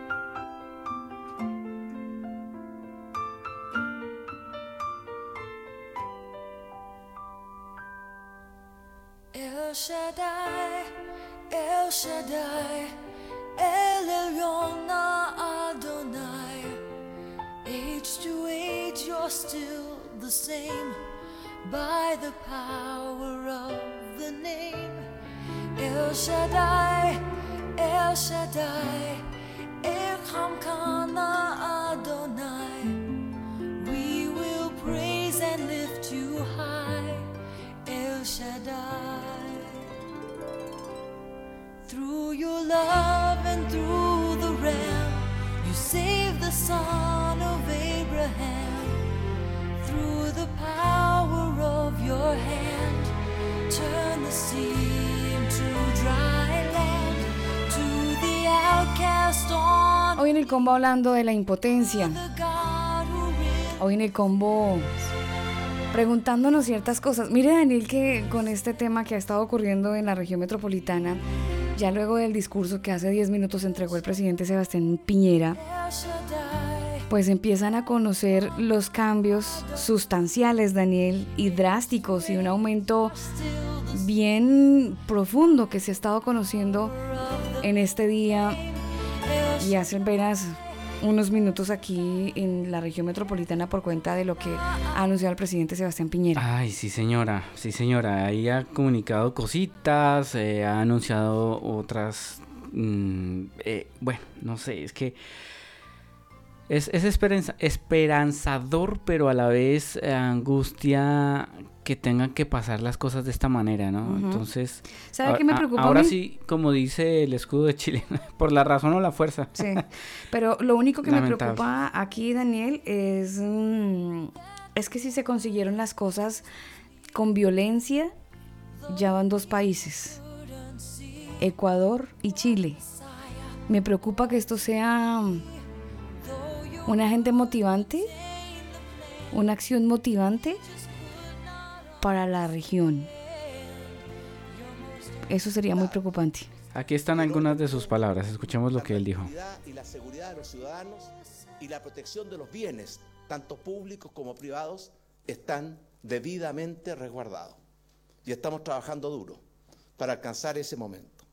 Speaker 8: El Shaddai, El Shaddai, El Elyon Adonai. Age to age, you're still the same by the power of the name. El Shaddai, El Shaddai, El Kamkana Adonai. We will praise and lift you high. El Shaddai. Through your love and through the ram, you saved the son of Abraham. Through the power of your hand, turn the sea into dry land. To the outcast on
Speaker 1: Hoy en el combo hablando de la impotencia. Hoy en el combo preguntándonos ciertas cosas. Mire Daniel que con este tema que ha estado ocurriendo en la región metropolitana, ya luego del discurso que hace 10 minutos entregó el presidente Sebastián Piñera, pues empiezan a conocer los cambios sustanciales, Daniel, y drásticos y un aumento bien profundo que se ha estado conociendo en este día y hace apenas unos minutos aquí en la región metropolitana por cuenta de lo que ha anunciado el presidente Sebastián Piñera.
Speaker 4: Ay, sí señora, sí señora, ahí ha comunicado cositas, eh, ha anunciado otras, mm, eh, bueno, no sé, es que es, es esperanza- esperanzador, pero a la vez eh, angustia que tengan que pasar las cosas de esta manera, ¿no? Entonces,
Speaker 1: ¿Sabe
Speaker 4: a-
Speaker 1: qué me preocupa a
Speaker 4: Ahora
Speaker 1: mí?
Speaker 4: sí, como dice el escudo de Chile, por la razón o la fuerza.
Speaker 1: Sí, pero lo único que me preocupa aquí, Daniel, es, mm, es que si se consiguieron las cosas con violencia, ya van dos países, Ecuador y Chile. Me preocupa que esto sea mm, un agente motivante, una acción motivante para la región. Eso sería muy preocupante.
Speaker 4: Aquí están algunas de sus palabras, escuchemos lo que él dijo.
Speaker 9: y la seguridad de los ciudadanos y la protección de los bienes, tanto públicos como privados, están debidamente resguardados. Y estamos trabajando duro para alcanzar ese momento.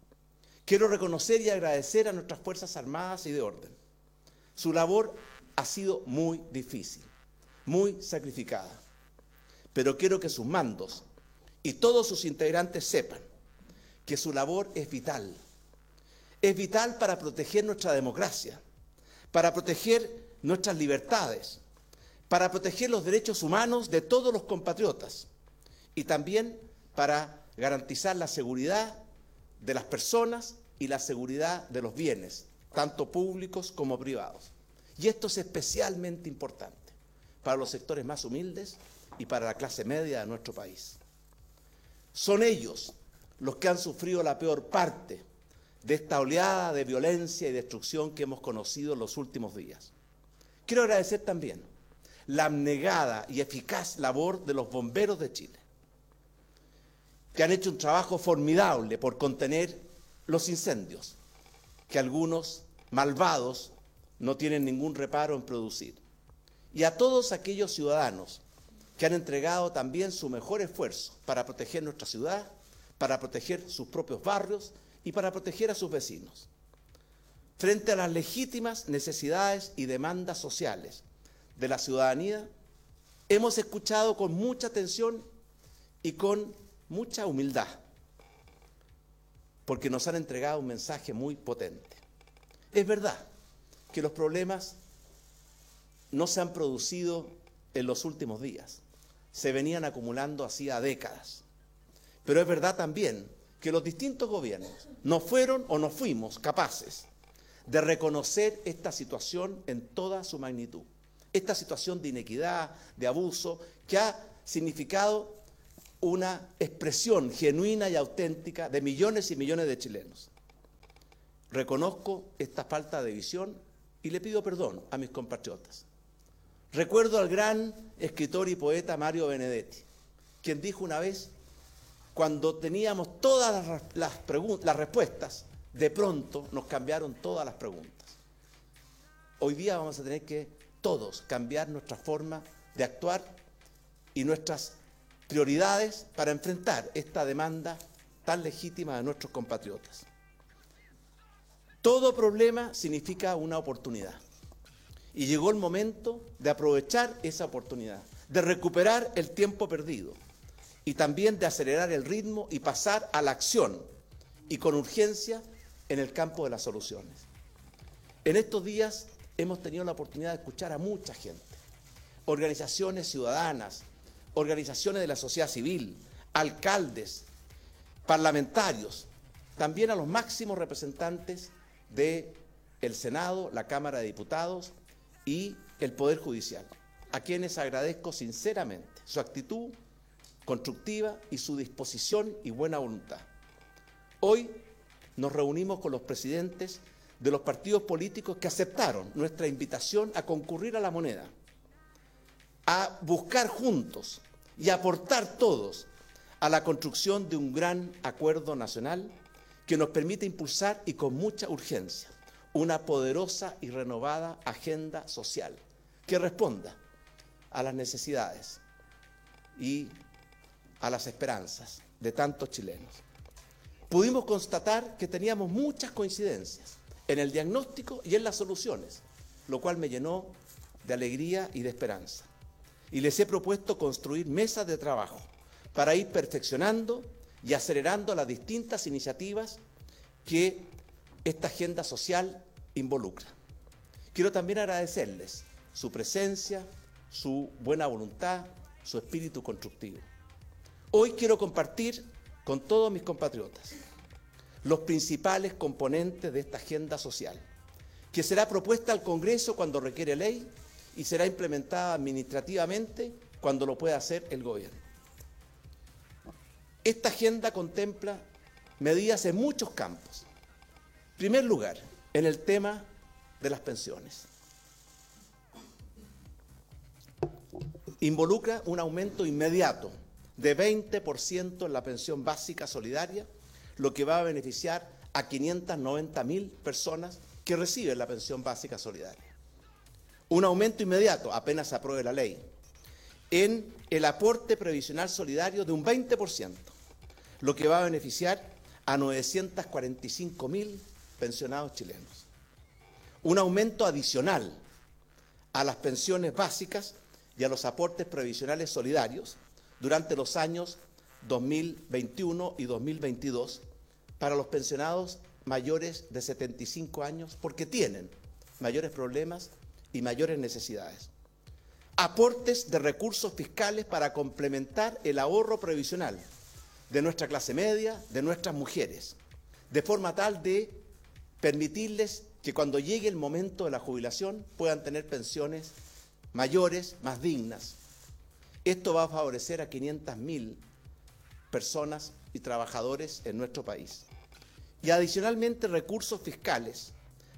Speaker 9: Quiero reconocer y agradecer a nuestras Fuerzas Armadas y de Orden. Su labor ha sido muy difícil, muy sacrificada. Pero quiero que sus mandos y todos sus integrantes sepan que su labor es vital. Es vital para proteger nuestra democracia, para proteger nuestras libertades, para proteger los derechos humanos de todos los compatriotas y también para garantizar la seguridad de las personas y la seguridad de los bienes, tanto públicos como privados. Y esto es especialmente importante para los sectores más humildes y para la clase media de nuestro país. Son ellos los que han sufrido la peor parte de esta oleada de violencia y destrucción que hemos conocido en los últimos días. Quiero agradecer también la abnegada y eficaz labor de los bomberos de Chile, que han hecho un trabajo formidable por contener los incendios que algunos malvados no tienen ningún reparo en producir. Y a todos aquellos ciudadanos que han entregado también su mejor esfuerzo para proteger nuestra ciudad, para proteger sus propios barrios y para proteger a sus vecinos. Frente a las legítimas necesidades y demandas sociales de la ciudadanía, hemos escuchado con mucha atención y con mucha humildad, porque nos han entregado un mensaje muy potente. Es verdad que los problemas no se han producido en los últimos días, se venían acumulando hacía décadas. Pero es verdad también que los distintos gobiernos no fueron o no fuimos capaces de reconocer esta situación en toda su magnitud. Esta situación de inequidad, de abuso, que ha significado una expresión genuina y auténtica de millones y millones de chilenos. Reconozco esta falta de visión y le pido perdón a mis compatriotas. Recuerdo al gran escritor y poeta Mario Benedetti, quien dijo una vez, cuando teníamos todas las, respuestas, de pronto nos cambiaron todas las preguntas. Hoy día vamos a tener que todos cambiar nuestra forma de actuar y nuestras prioridades para enfrentar esta demanda tan legítima de nuestros compatriotas. Todo problema significa una oportunidad. Y llegó el momento de aprovechar esa oportunidad, de recuperar el tiempo perdido y también de acelerar el ritmo y pasar a la acción y con urgencia en el campo de las soluciones. En estos días hemos tenido la oportunidad de escuchar a mucha gente, organizaciones ciudadanas, organizaciones de la sociedad civil, alcaldes, parlamentarios, también a los máximos representantes del el Senado, la Cámara de Diputados y el Poder Judicial, a quienes agradezco sinceramente su actitud constructiva y su disposición y buena voluntad. Hoy nos reunimos con los presidentes de los partidos políticos que aceptaron nuestra invitación a concurrir a la moneda, a buscar juntos y aportar todos a la construcción de un gran acuerdo nacional que nos permite impulsar y con mucha urgencia una poderosa y renovada agenda social que responda a las necesidades y a las esperanzas de tantos chilenos. Pudimos constatar que teníamos muchas coincidencias en el diagnóstico y en las soluciones, lo cual me llenó de alegría y de esperanza. Y les he propuesto construir mesas de trabajo para ir perfeccionando y acelerando las distintas iniciativas que esta agenda social involucra. Quiero también agradecerles su presencia, su buena voluntad, su espíritu constructivo. Hoy quiero compartir con todos mis compatriotas los principales componentes de esta agenda social, que será propuesta al Congreso cuando requiere ley y será implementada administrativamente cuando lo pueda hacer el gobierno. Esta agenda contempla medidas en muchos campos. Primer lugar, en el tema de las pensiones. Involucra un aumento inmediato de 20% en la pensión básica solidaria, lo que va a beneficiar a 590 mil personas que reciben la pensión básica solidaria. Un aumento inmediato, apenas se apruebe la ley, en el aporte previsional solidario de un 20%, lo que va a beneficiar a 945 mil pensionados chilenos. Un aumento adicional a las pensiones básicas y a los aportes previsionales solidarios durante los años 2021 y 2022 para los pensionados mayores de 75 años porque tienen mayores problemas y mayores necesidades. Aportes de recursos fiscales para complementar el ahorro previsional de nuestra clase media, de nuestras mujeres, de forma tal de permitirles que cuando llegue el momento de la jubilación puedan tener pensiones mayores, más dignas. Esto va a favorecer a 500.000 personas y trabajadores en nuestro país. y adicionalmente recursos fiscales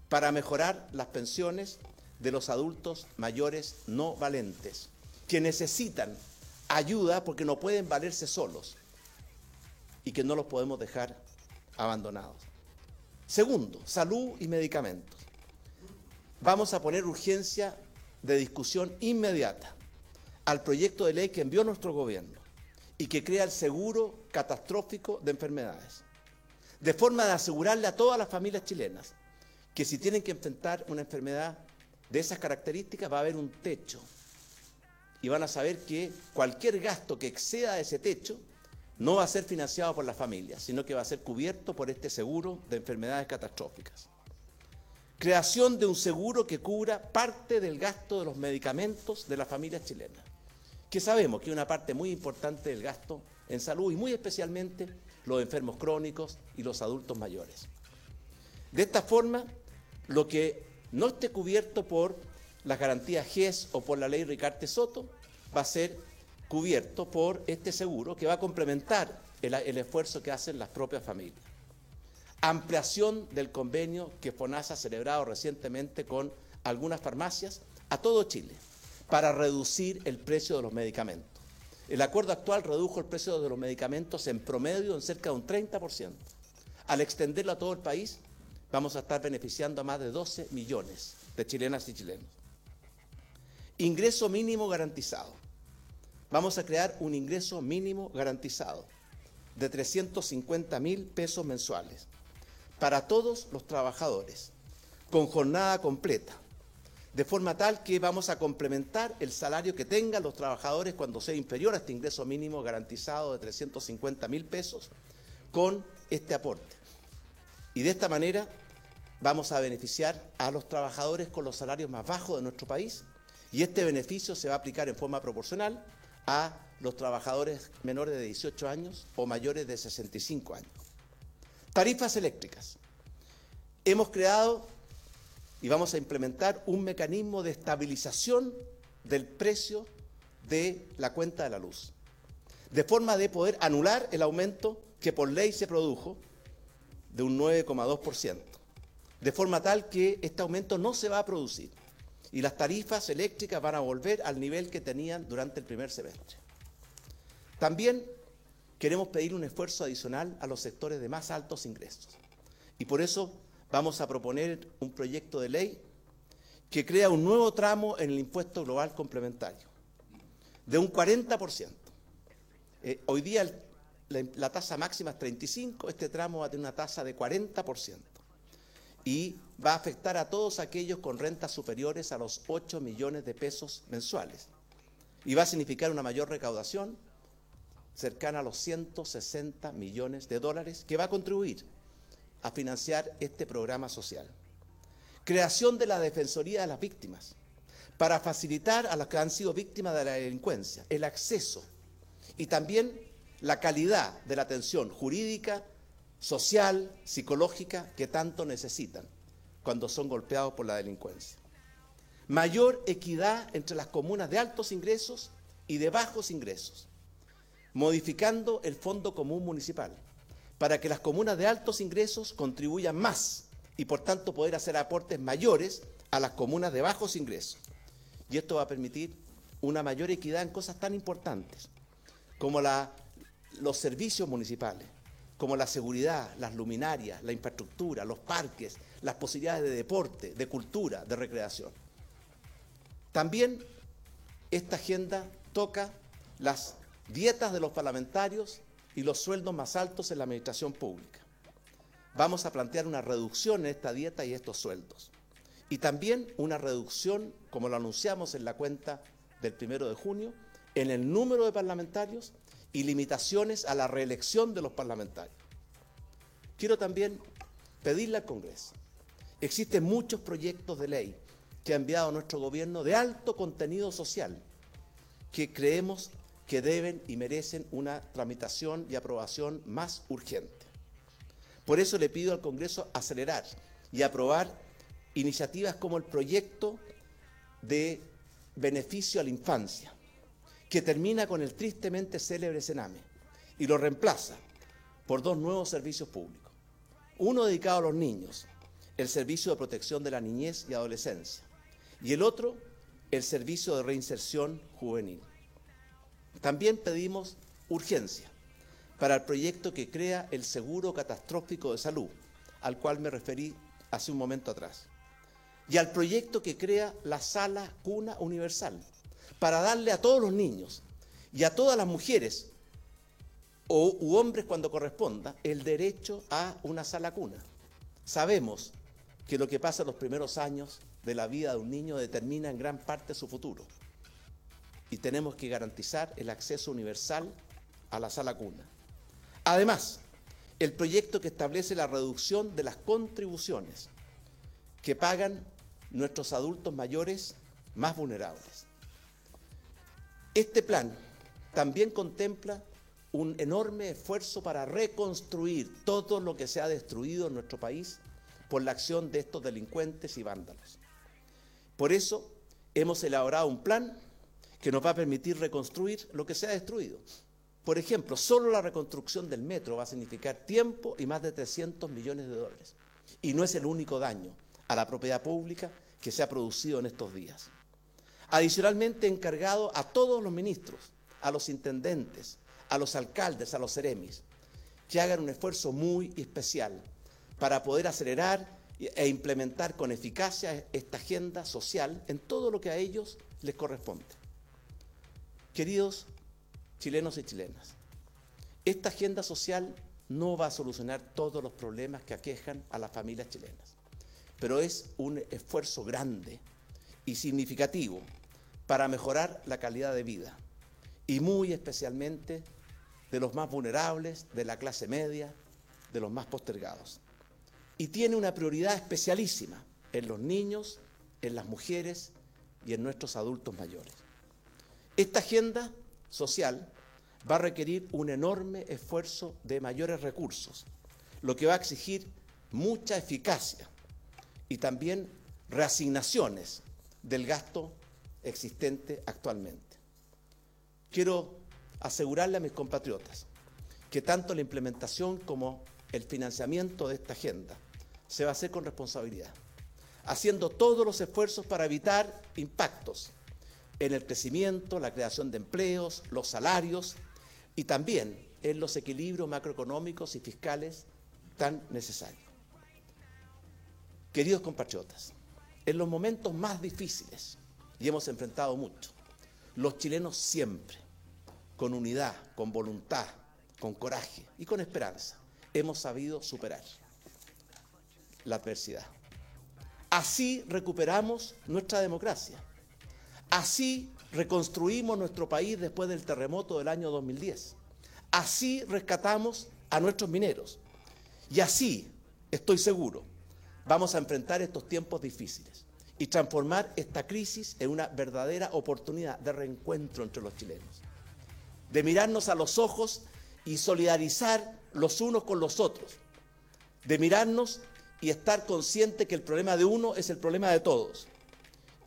Speaker 9: para mejorar las pensiones de los adultos mayores no valentes, que necesitan ayuda porque no pueden valerse solos y que no los podemos dejar abandonados. Segundo, salud y medicamentos. Vamos a poner urgencia de discusión inmediata al proyecto de ley que envió nuestro gobierno y que crea el seguro catastrófico de enfermedades, de forma de asegurarle a todas las familias chilenas que si tienen que enfrentar una enfermedad de esas características va a haber un techo y van a saber que cualquier gasto que exceda ese techo no va a ser financiado por las familias, sino que va a ser cubierto por este seguro de enfermedades catastróficas. Creación de un seguro que cubra parte del gasto de los medicamentos de las familias chilenas, que sabemos que es una parte muy importante del gasto en salud y muy especialmente los enfermos crónicos y los adultos mayores. De esta forma, lo que no esté cubierto por las garantías GES o por la ley Ricarte Soto va a ser cubierto por este seguro que va a complementar el, esfuerzo que hacen las propias familias. Ampliación del convenio que FONASA ha celebrado recientemente con algunas farmacias a todo Chile para reducir el precio de los medicamentos. El acuerdo actual redujo el precio de los medicamentos en promedio en cerca de un 30%. Al extenderlo a todo el país, vamos a estar beneficiando a más de 12 millones de chilenas y chilenos. Ingreso mínimo garantizado. Vamos a crear un ingreso mínimo garantizado de 350 mil pesos mensuales para todos los trabajadores, con jornada completa, de forma tal que vamos a complementar el salario que tengan los trabajadores cuando sea inferior a este ingreso mínimo garantizado de 350 mil pesos con este aporte. Y de esta manera vamos a beneficiar a los trabajadores con los salarios más bajos de nuestro país y este beneficio se va a aplicar en forma proporcional a los trabajadores menores de 18 años o mayores de 65 años. Tarifas eléctricas. Hemos creado y vamos a implementar un mecanismo de estabilización del precio de la cuenta de la luz, de forma de poder anular el aumento que por ley se produjo de un 9,2%, de forma tal que este aumento no se va a producir y las tarifas eléctricas van a volver al nivel que tenían durante el primer semestre. También queremos pedir un esfuerzo adicional a los sectores de más altos ingresos y por eso vamos a proponer un proyecto de ley que crea un nuevo tramo en el impuesto global complementario de un 40%. Eh, hoy día la, la tasa máxima es 35, este tramo va a tener una tasa de 40% y va a afectar a todos aquellos con rentas superiores a los 8 millones de pesos mensuales. Y va a significar una mayor recaudación cercana a los 160 millones de dólares que va a contribuir a financiar este programa social. Creación de la Defensoría de las Víctimas para facilitar a los que han sido víctimas de la delincuencia el acceso y también la calidad de la atención jurídica, social, psicológica que tanto necesitan cuando son golpeados por la delincuencia. Mayor equidad entre las comunas de altos ingresos y de bajos ingresos, modificando el Fondo Común Municipal para que las comunas de altos ingresos contribuyan más y por tanto poder hacer aportes mayores a las comunas de bajos ingresos. Y esto va a permitir una mayor equidad en cosas tan importantes como los servicios municipales, como la seguridad, las luminarias, la infraestructura, los parques, las posibilidades de deporte, de cultura, de recreación. También esta agenda toca las dietas de los parlamentarios y los sueldos más altos en la administración pública. Vamos a plantear una reducción en esta dieta y estos sueldos. Y también una reducción, como lo anunciamos en la cuenta del primero de junio, en el número de parlamentarios y limitaciones a la reelección de los parlamentarios. Quiero también pedirle al Congreso. Existen muchos proyectos de ley que ha enviado nuestro gobierno de alto contenido social que creemos que deben y merecen una tramitación y aprobación más urgente. Por eso le pido al Congreso acelerar y aprobar iniciativas como el proyecto de beneficio a la infancia, que termina con el tristemente célebre Sename y lo reemplaza por dos nuevos servicios públicos. Uno dedicado a los niños, el Servicio de Protección de la Niñez y Adolescencia, y el otro, el Servicio de Reinserción Juvenil. También pedimos urgencia para el proyecto que crea el Seguro Catastrófico de Salud, al cual me referí hace un momento atrás, y al proyecto que crea la Sala Cuna Universal, para darle a todos los niños y a todas las mujeres o u hombres cuando corresponda el derecho a una sala cuna. Sabemos que lo que pasa en los primeros años de la vida de un niño determina en gran parte su futuro. Y tenemos que garantizar el acceso universal a la sala cuna. Además, el proyecto que establece la reducción de las contribuciones que pagan nuestros adultos mayores más vulnerables. Este plan también contempla un enorme esfuerzo para reconstruir todo lo que se ha destruido en nuestro país por la acción de estos delincuentes y vándalos. Por eso hemos elaborado un plan que nos va a permitir reconstruir lo que se ha destruido. Por ejemplo, solo la reconstrucción del metro va a significar tiempo y más de 300 millones de dólares. Y no es el único daño a la propiedad pública que se ha producido en estos días. Adicionalmente, encargado a todos los ministros, a los intendentes, a los alcaldes, a los seremis, que hagan un esfuerzo muy especial para poder acelerar e implementar con eficacia esta agenda social en todo lo que a ellos les corresponde. Queridos chilenos y chilenas, esta agenda social no va a solucionar todos los problemas que aquejan a las familias chilenas, pero es un esfuerzo grande y significativo para mejorar la calidad de vida y muy especialmente de los más vulnerables, de la clase media, de los más postergados. Y tiene una prioridad especialísima en los niños, en las mujeres y en nuestros adultos mayores. Esta agenda social va a requerir un enorme esfuerzo de mayores recursos, lo que va a exigir mucha eficacia y también reasignaciones del gasto existente actualmente. Quiero asegurarle a mis compatriotas que tanto la implementación como el financiamiento de esta agenda se va a hacer con responsabilidad, haciendo todos los esfuerzos para evitar impactos en el crecimiento, la creación de empleos, los salarios y también en los equilibrios macroeconómicos y fiscales tan necesarios. Queridos compatriotas, en los momentos más difíciles, y hemos enfrentado mucho, los chilenos siempre, con unidad, con voluntad, con coraje y con esperanza, hemos sabido superar la adversidad. Así recuperamos nuestra democracia. Así reconstruimos nuestro país después del terremoto del año 2010. Así rescatamos a nuestros mineros. Y así, estoy seguro, vamos a enfrentar estos tiempos difíciles y transformar esta crisis en una verdadera oportunidad de reencuentro entre los chilenos, de mirarnos a los ojos y solidarizar los unos con los otros, de mirarnos y estar consciente que el problema de uno es el problema de todos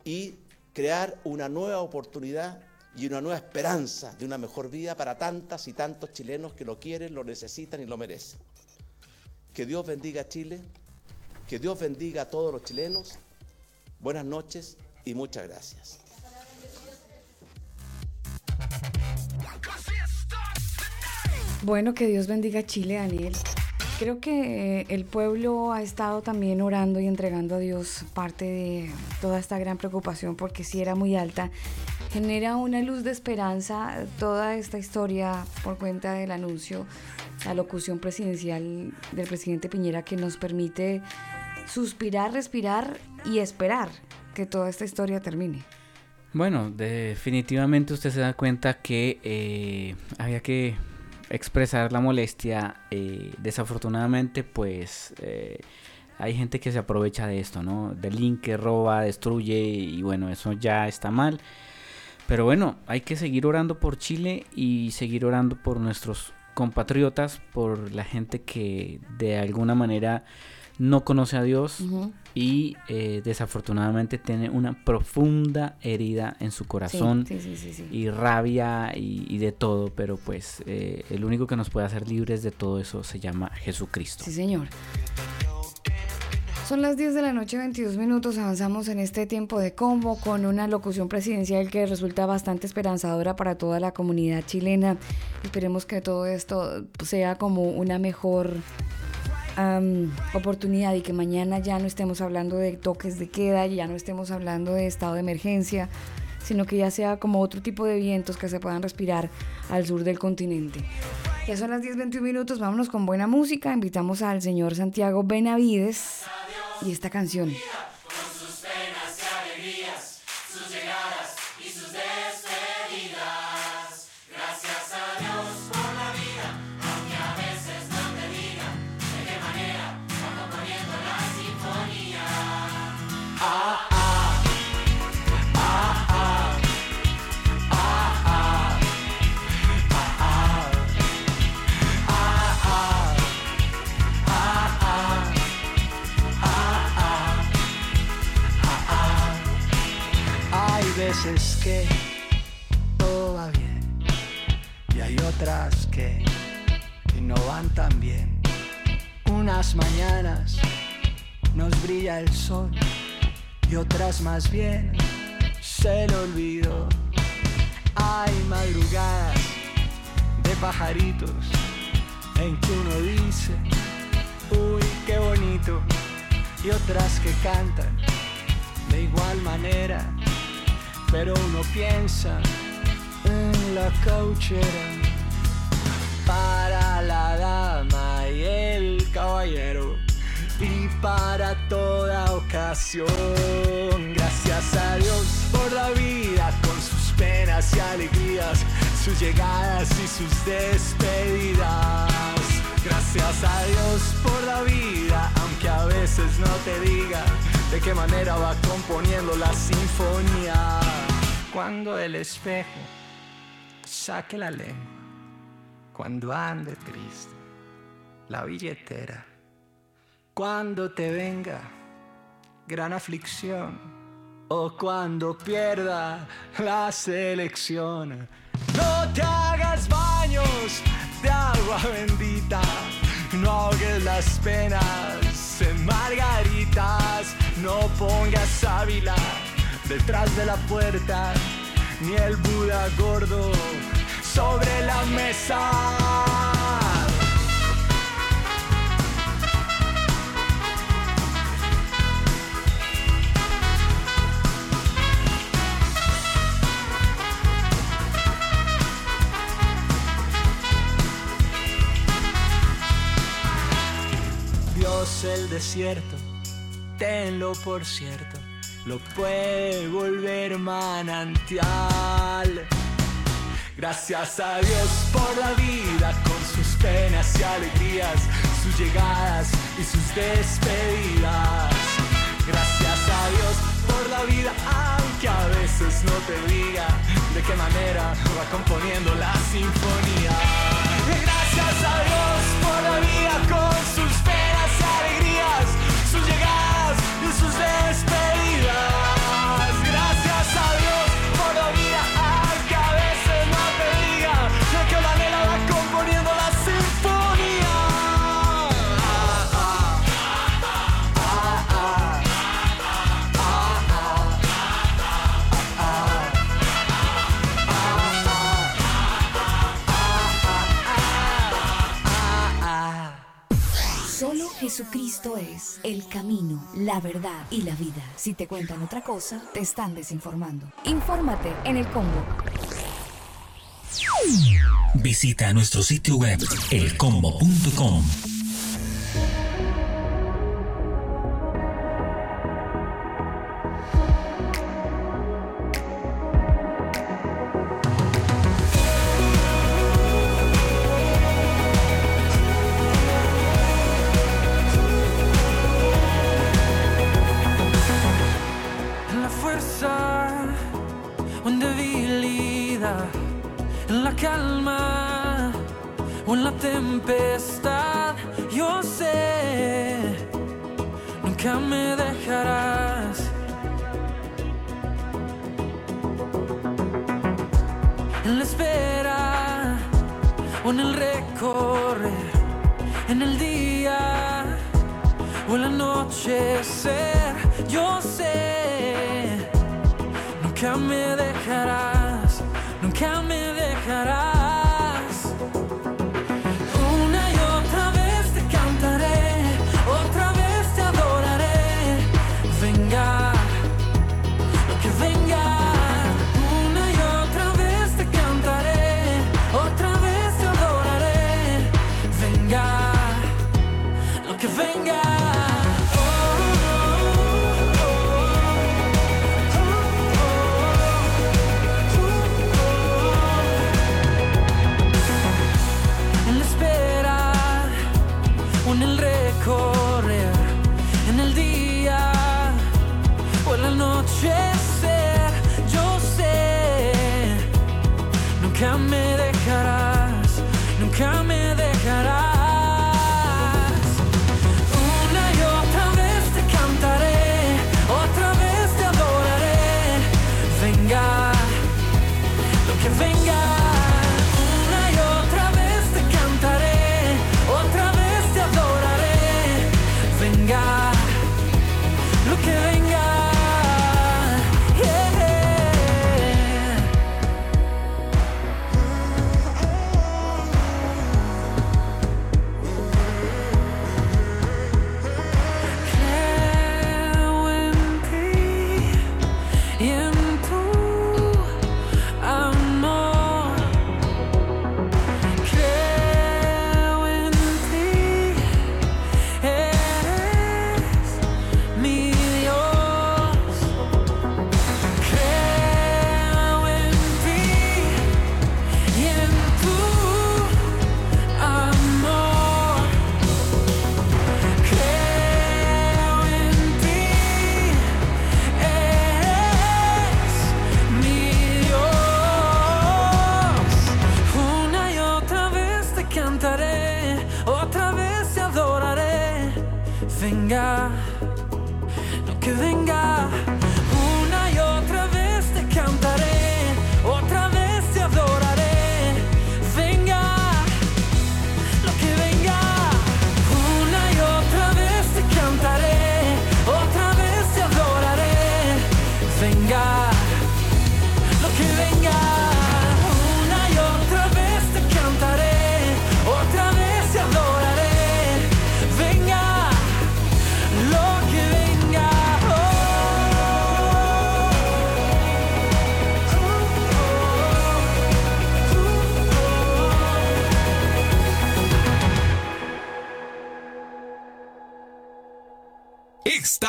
Speaker 9: y crear una nueva oportunidad y una nueva esperanza de una mejor vida para tantas y tantos chilenos que lo quieren, lo necesitan y lo merecen. Que Dios bendiga a Chile, que Dios bendiga a todos los chilenos. Buenas noches y muchas gracias.
Speaker 1: Bueno, que Dios bendiga Chile, Daniel. Creo que el pueblo ha estado también orando y entregando a Dios parte de toda esta gran preocupación porque si era muy alta. Genera una luz de esperanza toda esta historia por cuenta del anuncio, la locución presidencial del presidente Piñera que nos permite suspirar, respirar y esperar que toda esta historia termine.
Speaker 4: Bueno, definitivamente usted se da cuenta que eh, había que expresar la molestia. eh, desafortunadamente, pues eh, hay gente que se aprovecha de esto, ¿no? Delinque, roba, destruye y bueno, eso ya está mal. Pero bueno, hay que seguir orando por Chile y seguir orando por nuestros compatriotas, por la gente que de alguna manera no conoce a Dios y eh, desafortunadamente tiene una profunda herida en su corazón
Speaker 1: sí, sí, sí, sí.
Speaker 4: y rabia y, y de todo, pero pues eh, el único que nos puede hacer libres de todo eso se llama Jesucristo.
Speaker 1: Sí, señor. Son las 10 de la noche, 22 minutos. Avanzamos en este tiempo de combo con una locución presidencial que resulta bastante esperanzadora para toda la comunidad chilena. Esperemos que todo esto sea como una mejor am, oportunidad y que mañana ya no estemos hablando de toques de queda, ya no estemos hablando de estado de emergencia, sino que ya sea como otro tipo de vientos que se puedan respirar al sur del continente. Ya son las 10.21 minutos, vámonos con buena música. Invitamos al señor Santiago Benavides y esta canción.
Speaker 10: Veces
Speaker 11: que todo va bien y hay otras que, no van tan bien. Unas mañanas nos brilla el sol y otras más bien se lo olvidó. Hay madrugadas de pajaritos en que uno dice, uy, qué bonito, y otras que cantan de igual manera, pero uno piensa en la cauchera para la dama y el caballero y para toda ocasión. Gracias a Dios por la vida con sus penas y alegrías, sus llegadas y sus despedidas. Gracias a Dios por la vida, aunque a veces no te diga de qué manera va componiendo la sinfonía. Cuando el espejo saque la lengua, cuando ande triste, la billetera, cuando te venga gran aflicción o cuando pierda la selección. No te hagas baños de agua bendita, no ahogues las penas en margaritas, no pongas sábila detrás de la puerta, ni el Buda gordo sobre la mesa. El desierto, tenlo por cierto, lo puede volver manantial. Gracias a Dios por la vida con sus penas y alegrías, sus llegadas y sus despedidas. Gracias a Dios por la vida, aunque a veces no te diga de qué manera va componiendo la sinfonía. Gracias a Dios por la vida con sus penas llegadas y sus
Speaker 12: Jesucristo es el camino, la verdad y la vida. Si te cuentan otra cosa, te están desinformando. Infórmate en el combo.
Speaker 3: Visita nuestro sitio web elcombo.com.
Speaker 13: o en la tempestad. Yo sé nunca me dejarás. En la espera o en el recorrer, en el día o el anochecer, yo sé, nunca me dejarás,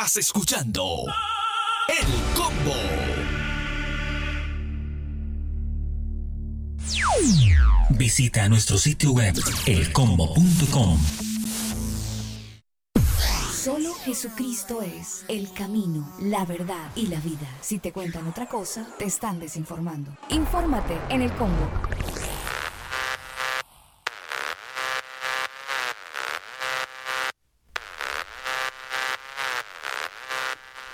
Speaker 2: Estás escuchando El Combo.
Speaker 3: Visita nuestro sitio web elcombo.com.
Speaker 12: Solo Jesucristo es el camino, la verdad y la vida. Si te cuentan otra cosa, te están desinformando. Infórmate en el combo.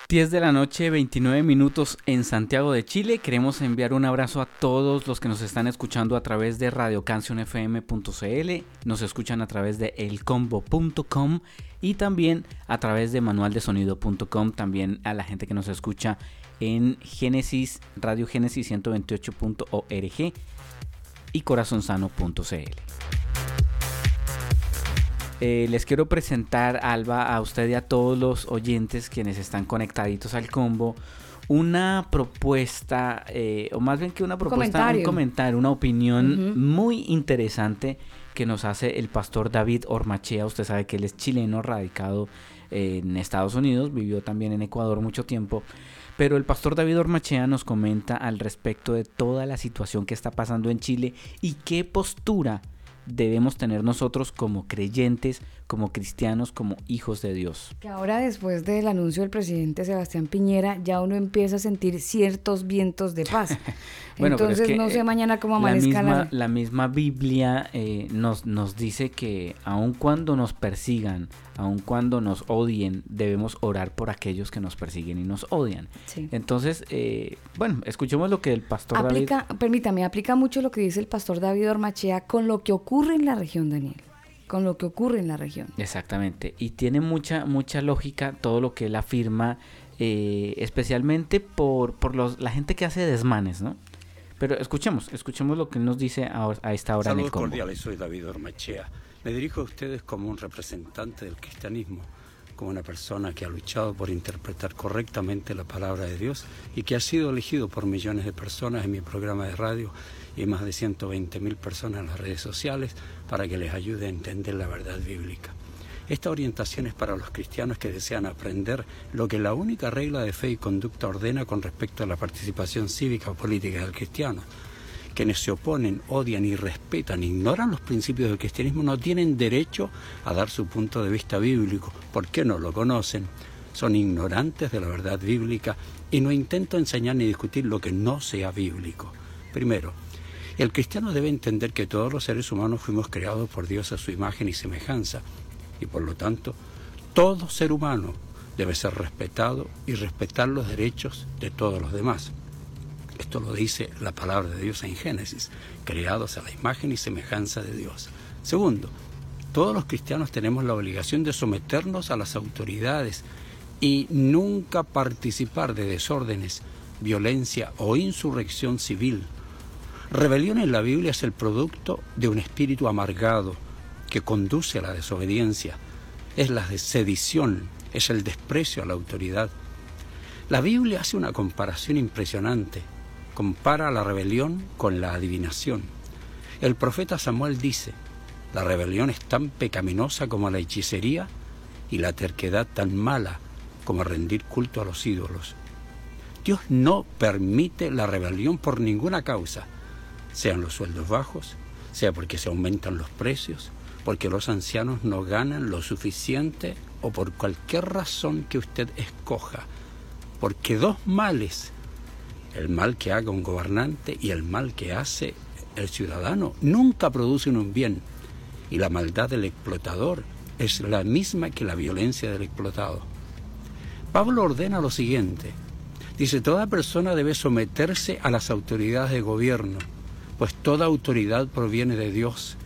Speaker 4: ...10 de la noche, 29 minutos en Santiago de Chile. Queremos enviar un abrazo a todos los que nos están escuchando a través de radiocancionfm.cl, nos escuchan a través de elcombo.com y también a través de manualdesonido.com. También a la gente que nos escucha en Génesis, Radio Génesis 128.org y corazonsano.cl. Eh, les quiero presentar, Alba, a usted y a todos los oyentes quienes están conectaditos al combo, una propuesta, eh, o más bien que una propuesta,
Speaker 1: Comentario.
Speaker 4: un comentario, una opinión muy interesante que nos hace el pastor David Ormachea. Usted sabe que él es chileno, radicado eh, en Estados Unidos, vivió también en Ecuador mucho tiempo. Pero el pastor David Ormachea nos comenta al respecto de toda la situación que está pasando en Chile y qué postura debemos tener nosotros como creyentes, como cristianos, como hijos de Dios.
Speaker 1: Que ahora después del anuncio del presidente Sebastián Piñera ya uno empieza a sentir ciertos vientos de paz.
Speaker 4: Bueno, es
Speaker 1: Entonces
Speaker 4: que,
Speaker 1: no sé
Speaker 4: eh,
Speaker 1: mañana cómo
Speaker 4: la
Speaker 1: amanezca
Speaker 4: misma,
Speaker 1: la...
Speaker 4: la misma Biblia eh, nos, nos dice que aun cuando nos persigan, aun cuando nos odien, debemos orar por aquellos que nos persiguen y nos odian.
Speaker 1: Sí.
Speaker 4: Entonces, eh, bueno, escuchemos lo que el pastor David...
Speaker 1: Aplica, permítame, aplica mucho lo que dice el pastor David Ormachea con lo que ocurre en la región, Daniel. Con lo que ocurre en la región.
Speaker 4: Exactamente, y tiene mucha, mucha lógica todo lo que él afirma, eh, especialmente por, por los, la gente que hace desmanes, ¿no? Pero escuchemos, escuchemos lo que él nos dice a, a esta hora en el
Speaker 14: Saludos
Speaker 4: combo.
Speaker 14: cordiales, soy David Ormachea. Me dirijo a ustedes como un representante del cristianismo, como una persona que ha luchado por interpretar correctamente la palabra de Dios y que ha sido elegido por millones de personas en mi programa de radio y más de 120 mil personas en las redes sociales para que les ayude a entender la verdad bíblica. Esta orientación es para los cristianos que desean aprender lo que la única regla de fe y conducta ordena con respecto a la participación cívica o política del cristiano. Quienes se oponen, odian y respetan, ignoran los principios del cristianismo, no tienen derecho a dar su punto de vista bíblico. ¿Por qué no lo conocen? Son ignorantes de la verdad bíblica y no intento enseñar ni discutir lo que no sea bíblico. Primero, el cristiano debe entender que todos los seres humanos fuimos creados por Dios a su imagen y semejanza y por lo tanto todo ser humano debe ser respetado y respetar los derechos de todos los demás. Esto lo dice la palabra de Dios en Génesis, creados a la imagen y semejanza de Dios. Segundo, todos los cristianos tenemos la obligación de someternos a las autoridades y nunca participar de desórdenes, violencia o insurrección civil. Rebelión en la Biblia es el producto de un espíritu amargado que conduce a la desobediencia, es la sedición, es el desprecio a la autoridad. La Biblia hace una comparación impresionante, compara la rebelión con la adivinación. El profeta Samuel dice, la rebelión es tan pecaminosa como la hechicería y la terquedad tan mala como rendir culto a los ídolos. Dios no permite la rebelión por ninguna causa, sean los sueldos bajos, sea porque se aumentan los precios, porque los ancianos no ganan lo suficiente o por cualquier razón que usted escoja. Porque dos males, el mal que haga un gobernante y el mal que hace el ciudadano, nunca producen un bien. Y la maldad del explotador es la misma que la violencia del explotado. Pablo ordena lo siguiente. Dice, toda persona debe someterse a las autoridades de gobierno, pues toda autoridad proviene de Dios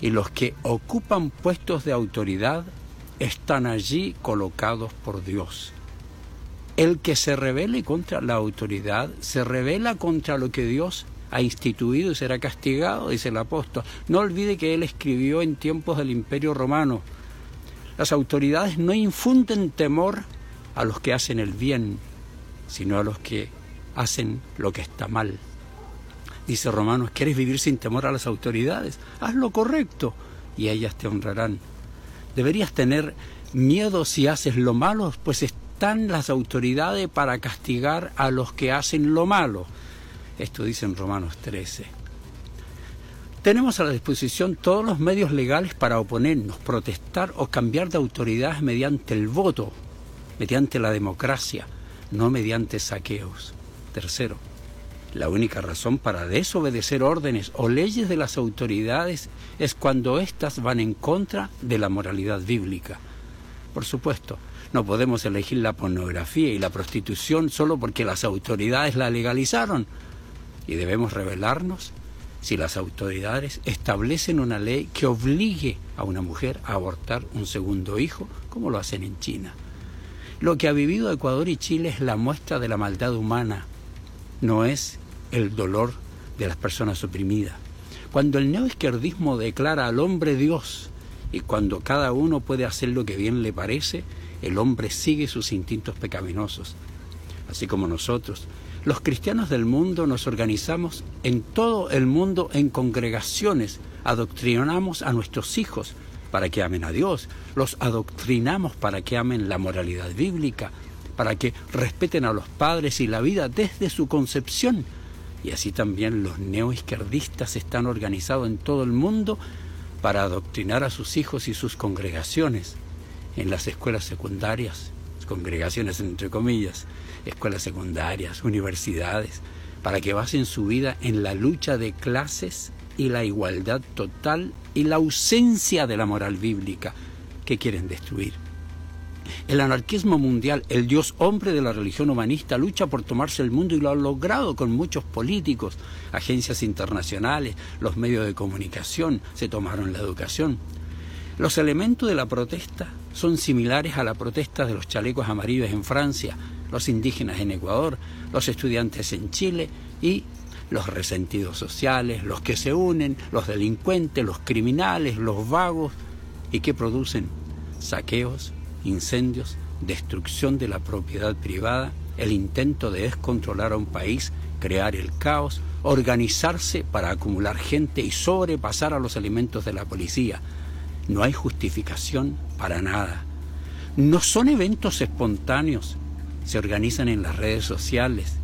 Speaker 14: y los que ocupan puestos de autoridad están allí colocados por Dios. El que se rebele contra la autoridad se revela contra lo que Dios ha instituido y será castigado, dice el apóstol. No olvide que él escribió en tiempos del Imperio Romano. Las autoridades no infunden temor a los que hacen el bien, sino a los que hacen lo que está mal. Dice Romanos, ¿quieres vivir sin temor a las autoridades? Haz lo correcto y ellas te honrarán. Deberías tener miedo si haces lo malo, pues están las autoridades para castigar a los que hacen lo malo. Esto dice en Romanos 13. Tenemos a la disposición todos los medios legales para oponernos, protestar o cambiar de autoridades mediante el voto, mediante la democracia, no mediante saqueos. Tercero, la única razón para desobedecer órdenes o leyes de las autoridades es cuando éstas van en contra de la moralidad bíblica. Por supuesto, no podemos elegir la pornografía y la prostitución solo porque las autoridades la legalizaron. Y debemos rebelarnos si las autoridades establecen una ley que obligue a una mujer a abortar un segundo hijo, como lo hacen en China. Lo que ha vivido Ecuador y Chile es la muestra de la maldad humana, no es el dolor de las personas oprimidas. Cuando el neoizquierdismo declara al hombre Dios y cuando cada uno puede hacer lo que bien le parece, el hombre sigue sus instintos pecaminosos. Así como nosotros, los cristianos del mundo nos organizamos en todo el mundo en congregaciones, adoctrinamos a nuestros hijos para que amen a Dios, los adoctrinamos para que amen la moralidad bíblica, para que respeten a los padres y la vida desde su concepción. Y así también los neoizquierdistas están organizados en todo el mundo para adoctrinar a sus hijos y sus congregaciones en las escuelas secundarias, congregaciones entre comillas, escuelas secundarias, universidades, para que basen su vida en la lucha de clases y la igualdad total y la ausencia de la moral bíblica que quieren destruir. El anarquismo mundial, el dios hombre de la religión humanista, lucha por tomarse el mundo y lo ha logrado con muchos políticos, agencias internacionales, los medios de comunicación, se tomaron la educación. Los elementos de la protesta son similares a la protesta de los chalecos amarillos en Francia, los indígenas en Ecuador, los estudiantes en Chile y los resentidos sociales, los que se unen, los delincuentes, los criminales, los vagos y que producen saqueos, incendios, destrucción de la propiedad privada, el intento de descontrolar a un país, crear el caos, organizarse para acumular gente y sobrepasar a los elementos de la policía. No hay justificación para nada. No son eventos espontáneos, se organizan en las redes sociales.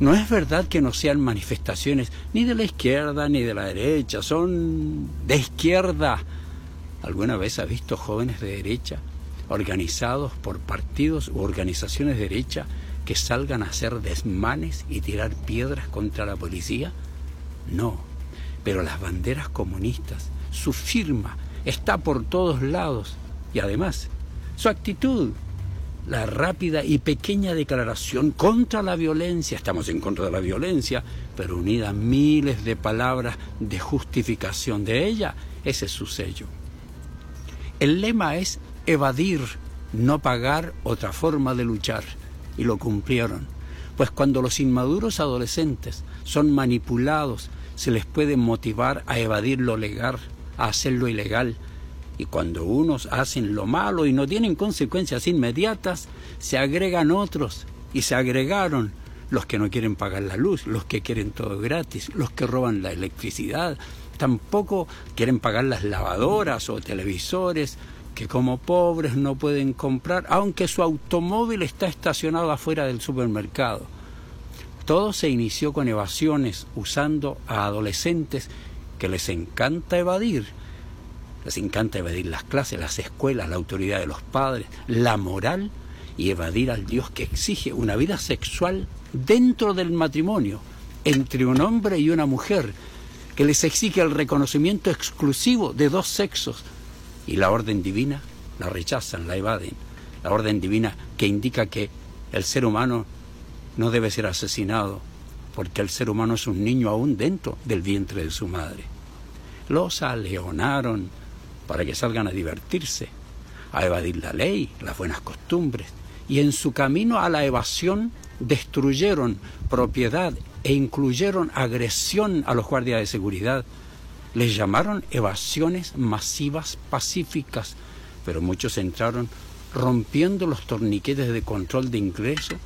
Speaker 14: No es verdad que no sean manifestaciones ni de la izquierda ni de la derecha, son de izquierda. ¿Alguna vez ha visto jóvenes de derecha organizados por partidos u organizaciones de derecha que salgan a hacer desmanes y tirar piedras contra la policía? No, pero las banderas comunistas, su firma, está por todos lados y además su actitud, la rápida y pequeña declaración contra la violencia, estamos en contra de la violencia, pero unida a miles de palabras de justificación de ella, ese es su sello. El lema es evadir, no pagar otra forma de luchar, y lo cumplieron, pues cuando los inmaduros adolescentes son manipulados, se les puede motivar a evadir lo legal, a hacer lo ilegal, y cuando unos hacen lo malo y no tienen consecuencias inmediatas, se agregan otros. Y se agregaron los que no quieren pagar la luz, los que quieren todo gratis, los que roban la electricidad, tampoco quieren pagar las lavadoras o televisores que como pobres no pueden comprar, aunque su automóvil está estacionado afuera del supermercado. Todo se inició con evasiones usando a adolescentes que les encanta evadir les encanta evadir las clases, las escuelas, la autoridad de los padres, la moral y evadir al Dios que exige una vida sexual dentro del matrimonio entre un hombre y una mujer, que les exige el reconocimiento exclusivo de dos sexos y la orden divina la rechazan, la evaden. La orden divina que indica que el ser humano no debe ser asesinado porque el ser humano es un niño aún dentro del vientre de su madre. Los aleonaron, para que salgan a divertirse, a evadir la ley, las buenas costumbres, y en su camino a la evasión destruyeron propiedad e incluyeron agresión a los guardias de seguridad. Les llamaron evasiones masivas pacíficas, pero muchos entraron rompiendo los torniquetes de control de ingreso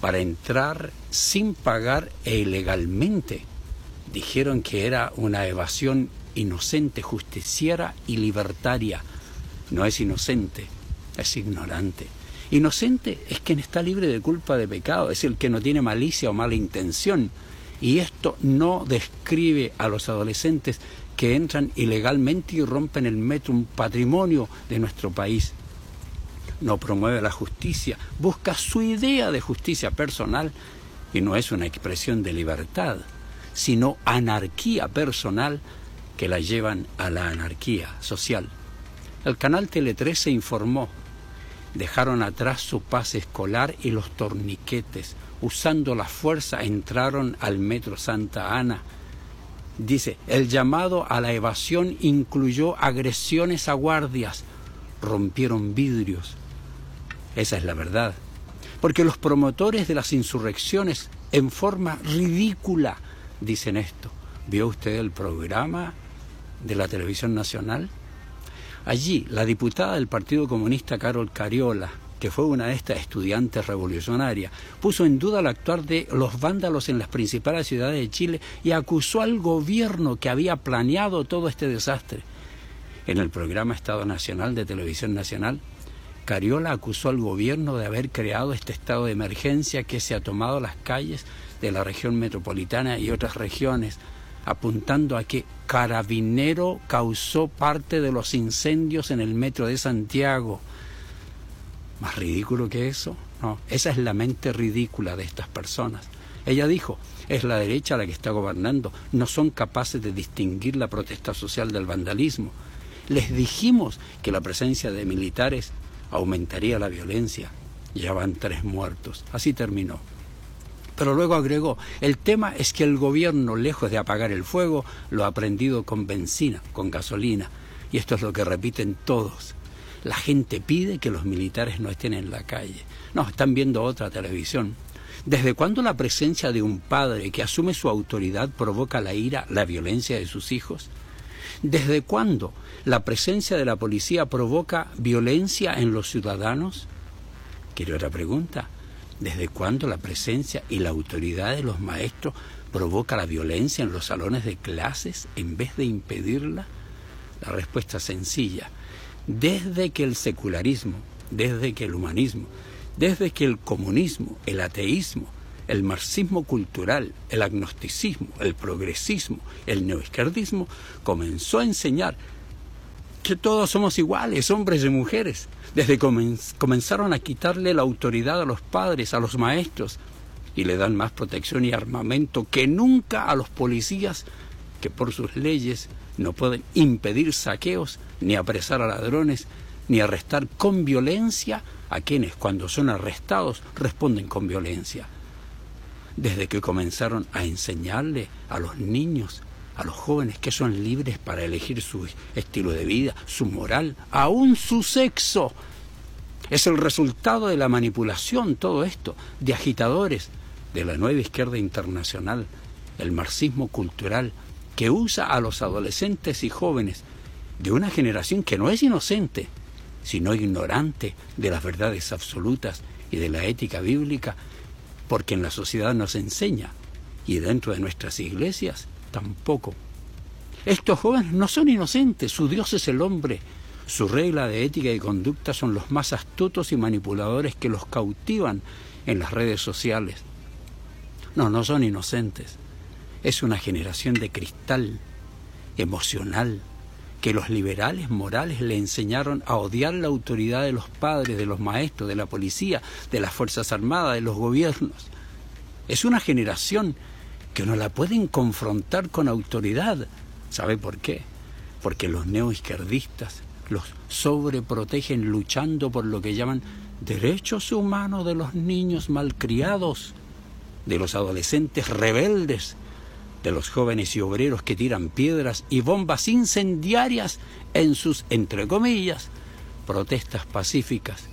Speaker 14: para entrar sin pagar e ilegalmente. Dijeron que era una evasión inocente, justiciera y libertaria. No es inocente, es ignorante. Inocente es quien está libre de culpa de pecado, es el que no tiene malicia o mala intención. Y esto no describe a los adolescentes que entran ilegalmente y rompen el metro, patrimonio de nuestro país. No promueve la justicia, busca su idea de justicia personal y no es una expresión de libertad, sino anarquía personal que la llevan a la anarquía social. El canal Tele 3 se informó. Dejaron atrás su paz escolar y los torniquetes. Usando la fuerza entraron al metro Santa Ana. Dice, el llamado a la evasión incluyó agresiones a guardias. Rompieron vidrios. Esa es la verdad. Porque los promotores de las insurrecciones en forma ridícula dicen esto. ¿Vio usted el programa de la televisión nacional. Allí, la diputada del Partido Comunista Carol Cariola, que fue una de estas estudiantes revolucionarias, puso en duda el actuar de los vándalos en las principales ciudades de Chile y acusó al gobierno que había planeado todo este desastre. En el programa Estado Nacional de Televisión Nacional, Cariola acusó al gobierno de haber creado este estado de emergencia que se ha tomado las calles de la región metropolitana y otras regiones apuntando a que Carabinero causó parte de los incendios en el metro de Santiago. Más ridículo que eso, no, esa es la mente ridícula de estas personas. Ella dijo, es la derecha la que está gobernando, no son capaces de distinguir la protesta social del vandalismo. Les dijimos que la presencia de militares aumentaría la violencia. Ya van tres muertos. Así terminó. Pero luego agregó, el tema es que el gobierno, lejos de apagar el fuego, lo ha prendido con benzina, con gasolina. Y esto es lo que repiten todos. La gente pide que los militares no estén en la calle. No, están viendo otra televisión. ¿Desde cuándo la presencia de un padre que asume su autoridad provoca la ira, la violencia de sus hijos? ¿Desde cuándo la presencia de la policía provoca violencia en los ciudadanos? Quiero otra pregunta. ¿Desde cuándo la presencia y la autoridad de los maestros provoca la violencia en los salones de clases en vez de impedirla? La respuesta es sencilla. Desde que el secularismo, desde que el humanismo, desde que el comunismo, el ateísmo, el marxismo cultural, el agnosticismo, el progresismo, el neoizquierdismo, comenzó a enseñar que todos somos iguales, hombres y mujeres. Desde que comenzaron a quitarle la autoridad a los padres, a los maestros, y le dan más protección y armamento que nunca a los policías, que por sus leyes no pueden impedir saqueos, ni apresar a ladrones, ni arrestar con violencia a quienes cuando son arrestados responden con violencia. Desde que comenzaron a enseñarle a los niños, a los jóvenes que son libres para elegir su estilo de vida, su moral, aún su sexo. Es el resultado de la manipulación, todo esto, de agitadores de la nueva izquierda internacional, el marxismo cultural, que usa a los adolescentes y jóvenes de una generación que no es inocente, sino ignorante de las verdades absolutas y de la ética bíblica, porque en la sociedad nos enseña, y dentro de nuestras iglesias tampoco. Estos jóvenes no son inocentes, su Dios es el hombre, su regla de ética y conducta son los más astutos y manipuladores que los cautivan en las redes sociales. No, no son inocentes. Es una generación de cristal, emocional, que los liberales morales le enseñaron a odiar la autoridad de los padres, de los maestros, de la policía, de las Fuerzas Armadas, de los gobiernos. Es una generación que no la pueden confrontar con autoridad. ¿Sabe por qué? Porque los neoizquierdistas los sobreprotegen luchando por lo que llaman derechos humanos de los niños malcriados, de los adolescentes rebeldes, de los jóvenes y obreros que tiran piedras y bombas incendiarias en sus, entre comillas, protestas pacíficas,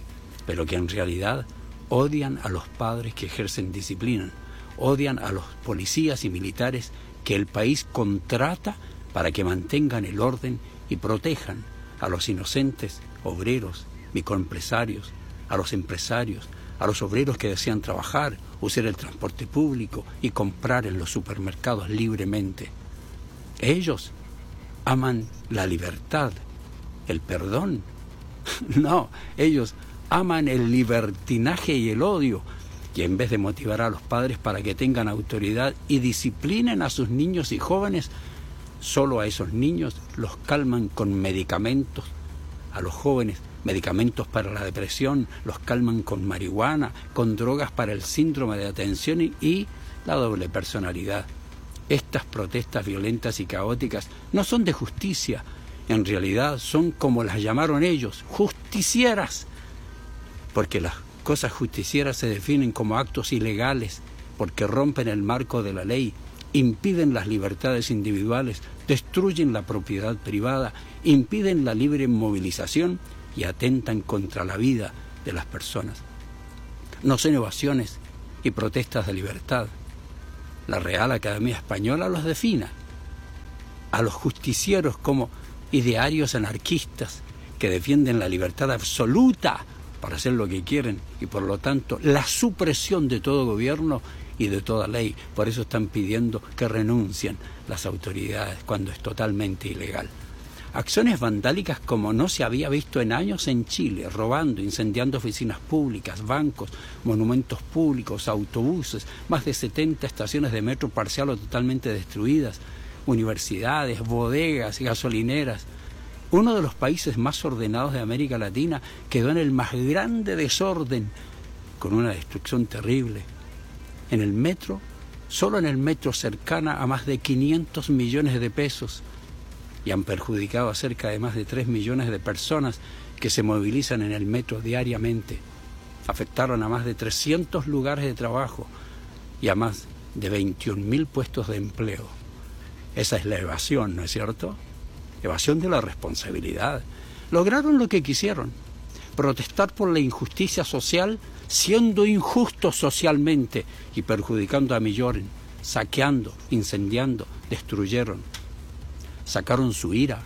Speaker 14: pero que en realidad odian a los padres que ejercen disciplina, odian a los policías y militares que el país contrata para que mantengan el orden y protejan a los inocentes obreros, microempresarios, a los empresarios, a los obreros que desean trabajar, usar el transporte público y comprar en los supermercados libremente. Ellos aman la libertad, el perdón. No, ellos aman el libertinaje y el odio. Y en vez de motivar a los padres para que tengan autoridad y disciplinen a sus niños y jóvenes, solo a esos niños los calman con medicamentos, a los jóvenes medicamentos para la depresión, los calman con marihuana, con drogas para el síndrome de atención y, la doble personalidad. Estas protestas violentas y caóticas no son de justicia, en realidad son como las llamaron ellos, justicieras, porque las cosas justicieras se definen como actos ilegales, porque rompen el marco de la ley, impiden las libertades individuales, destruyen la propiedad privada, impiden la libre movilización y atentan contra la vida de las personas. No son ovaciones y protestas de libertad. La Real Academia Española los defina a los justicieros como idearios anarquistas que defienden la libertad absoluta para hacer lo que quieren y por lo tanto la supresión de todo gobierno y de toda ley. Por eso están pidiendo que renuncien las autoridades cuando es totalmente ilegal. Acciones vandálicas como no se había visto en años en Chile, robando, incendiando oficinas públicas, bancos, monumentos públicos, autobuses, más de 70 estaciones de metro parcial o totalmente destruidas, universidades, bodegas, gasolineras. Uno de los países más ordenados de América Latina quedó en el más grande desorden, con una destrucción terrible. En el metro, solo en el metro cercana a más de 500 millones de pesos, y han perjudicado a cerca de más de 3 millones de personas que se movilizan en el metro diariamente. Afectaron a más de 300 lugares de trabajo y a más de 21 mil puestos de empleo. Esa es la evasión, ¿no es cierto? Evasión de la responsabilidad. Lograron lo que quisieron, protestar por la injusticia social siendo injustos socialmente y perjudicando a millones, saqueando, incendiando, destruyeron. Sacaron su ira,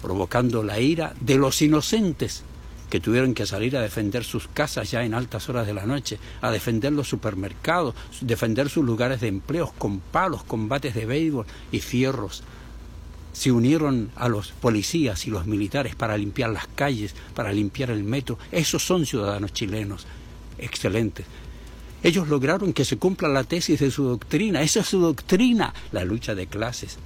Speaker 14: provocando la ira de los inocentes que tuvieron que salir a defender sus casas ya en altas horas de la noche, a defender los supermercados, defender sus lugares de empleo con palos, combates de béisbol y fierros. Se unieron a los policías y los militares para limpiar las calles, para limpiar el metro. Esos son ciudadanos chilenos excelentes. Ellos lograron que se cumpla la tesis de su doctrina. Esa es su doctrina, la lucha de clases.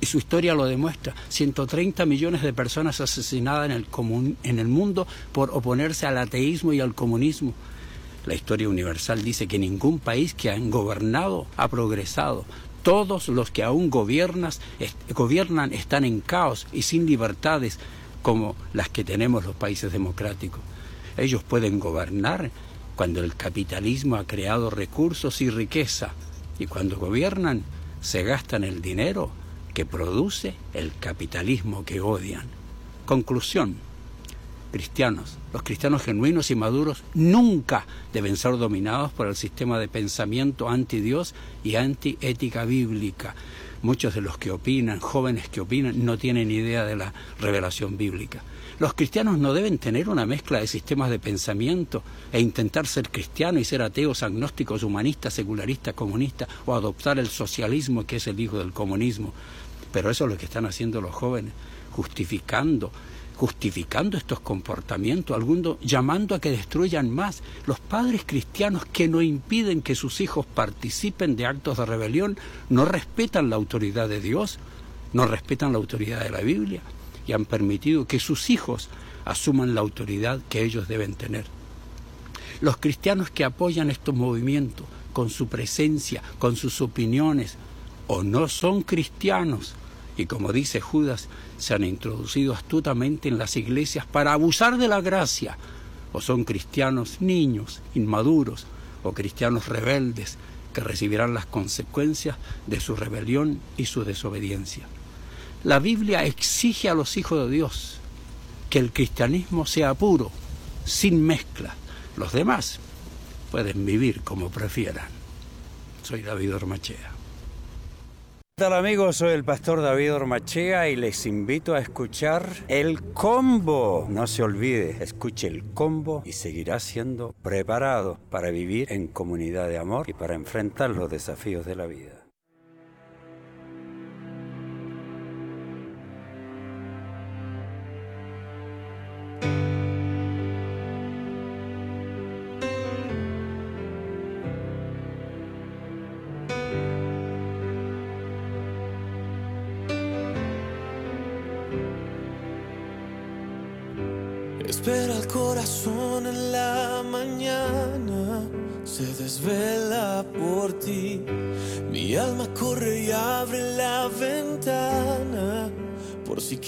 Speaker 14: Y su historia lo demuestra. 130 millones de personas asesinadas en el, mundo por oponerse al ateísmo y al comunismo. La historia universal dice que ningún país que han gobernado ha progresado. Todos los que aún gobiernas, gobiernan están en caos y sin libertades como las que tenemos los países democráticos. Ellos pueden gobernar cuando el capitalismo ha creado recursos y riqueza y cuando gobiernan se gastan el dinero que produce el capitalismo que odian. Conclusión. Cristianos, los cristianos genuinos y maduros nunca deben ser dominados por el sistema de pensamiento anti-Dios y anti-ética bíblica. Muchos de los que opinan, jóvenes que opinan, no tienen idea de la revelación bíblica. Los cristianos no deben tener una mezcla de sistemas de pensamiento e intentar ser cristianos y ser ateos, agnósticos, humanistas, secularistas, comunistas o adoptar el socialismo que es el hijo del comunismo. Pero eso es lo que están haciendo los jóvenes, justificando, justificando estos comportamientos, algunos llamando a que destruyan más. Los padres cristianos que no impiden que sus hijos participen de actos de rebelión no respetan la autoridad de Dios, no respetan la autoridad de la Biblia y han permitido que sus hijos asuman la autoridad que ellos deben tener. Los cristianos que apoyan estos movimientos con su presencia, con sus opiniones, o no son cristianos, y como dice Judas, se han introducido astutamente en las iglesias para abusar de la gracia, o son cristianos niños, inmaduros, o cristianos rebeldes, que recibirán las consecuencias de su rebelión y su desobediencia. La Biblia exige a los hijos de Dios que el cristianismo sea puro, sin mezcla. Los demás pueden vivir como prefieran. Soy David Ormachea.
Speaker 15: ¿Qué tal amigos? Soy el pastor David Ormachea y les invito a escuchar El Combo. No se olvide, escuche El Combo y seguirá siendo preparado para vivir en comunidad de amor y para enfrentar los desafíos de la vida.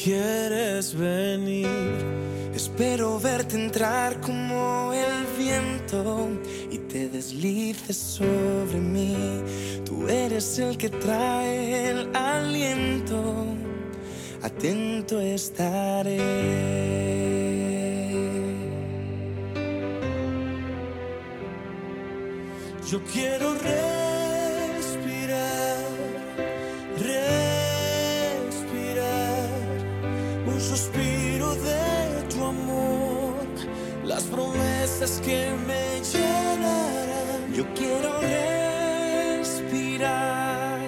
Speaker 16: Quieres venir.
Speaker 17: Espero verte entrar como el viento y te deslices sobre mí. Tú eres el que trae el aliento. Atento estaré.
Speaker 16: Yo quiero respirar, que me llenarán.
Speaker 17: Yo quiero respirar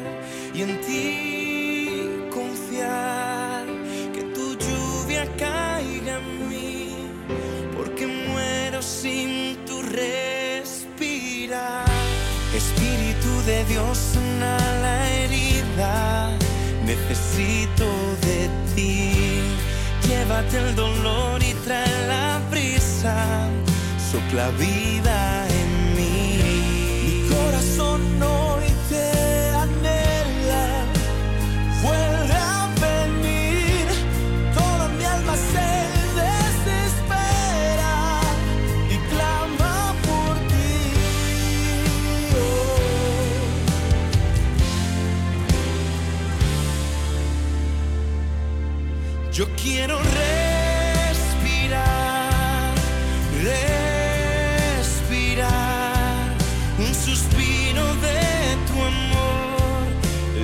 Speaker 17: y en ti confiar que tu lluvia caiga en mí, porque muero sin tu respirar. Espíritu de Dios sana la herida necesito de ti. Llévate el dolor y trae la brisa, sopla vida en mí. Mi corazón hoy te anhela, vuelve a venir. Toda mi alma se desespera y clama por ti. Yo quiero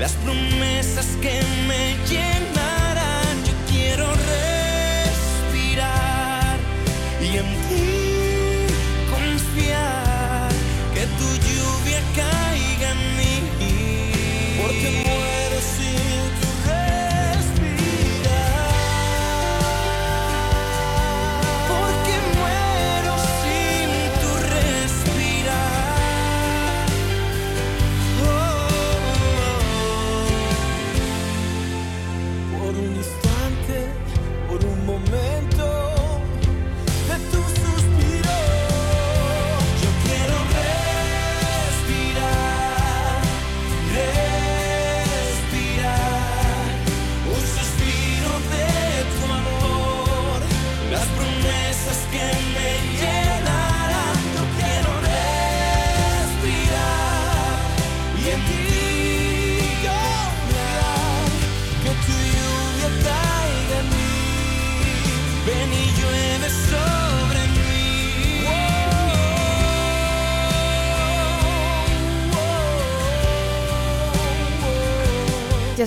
Speaker 17: las promesas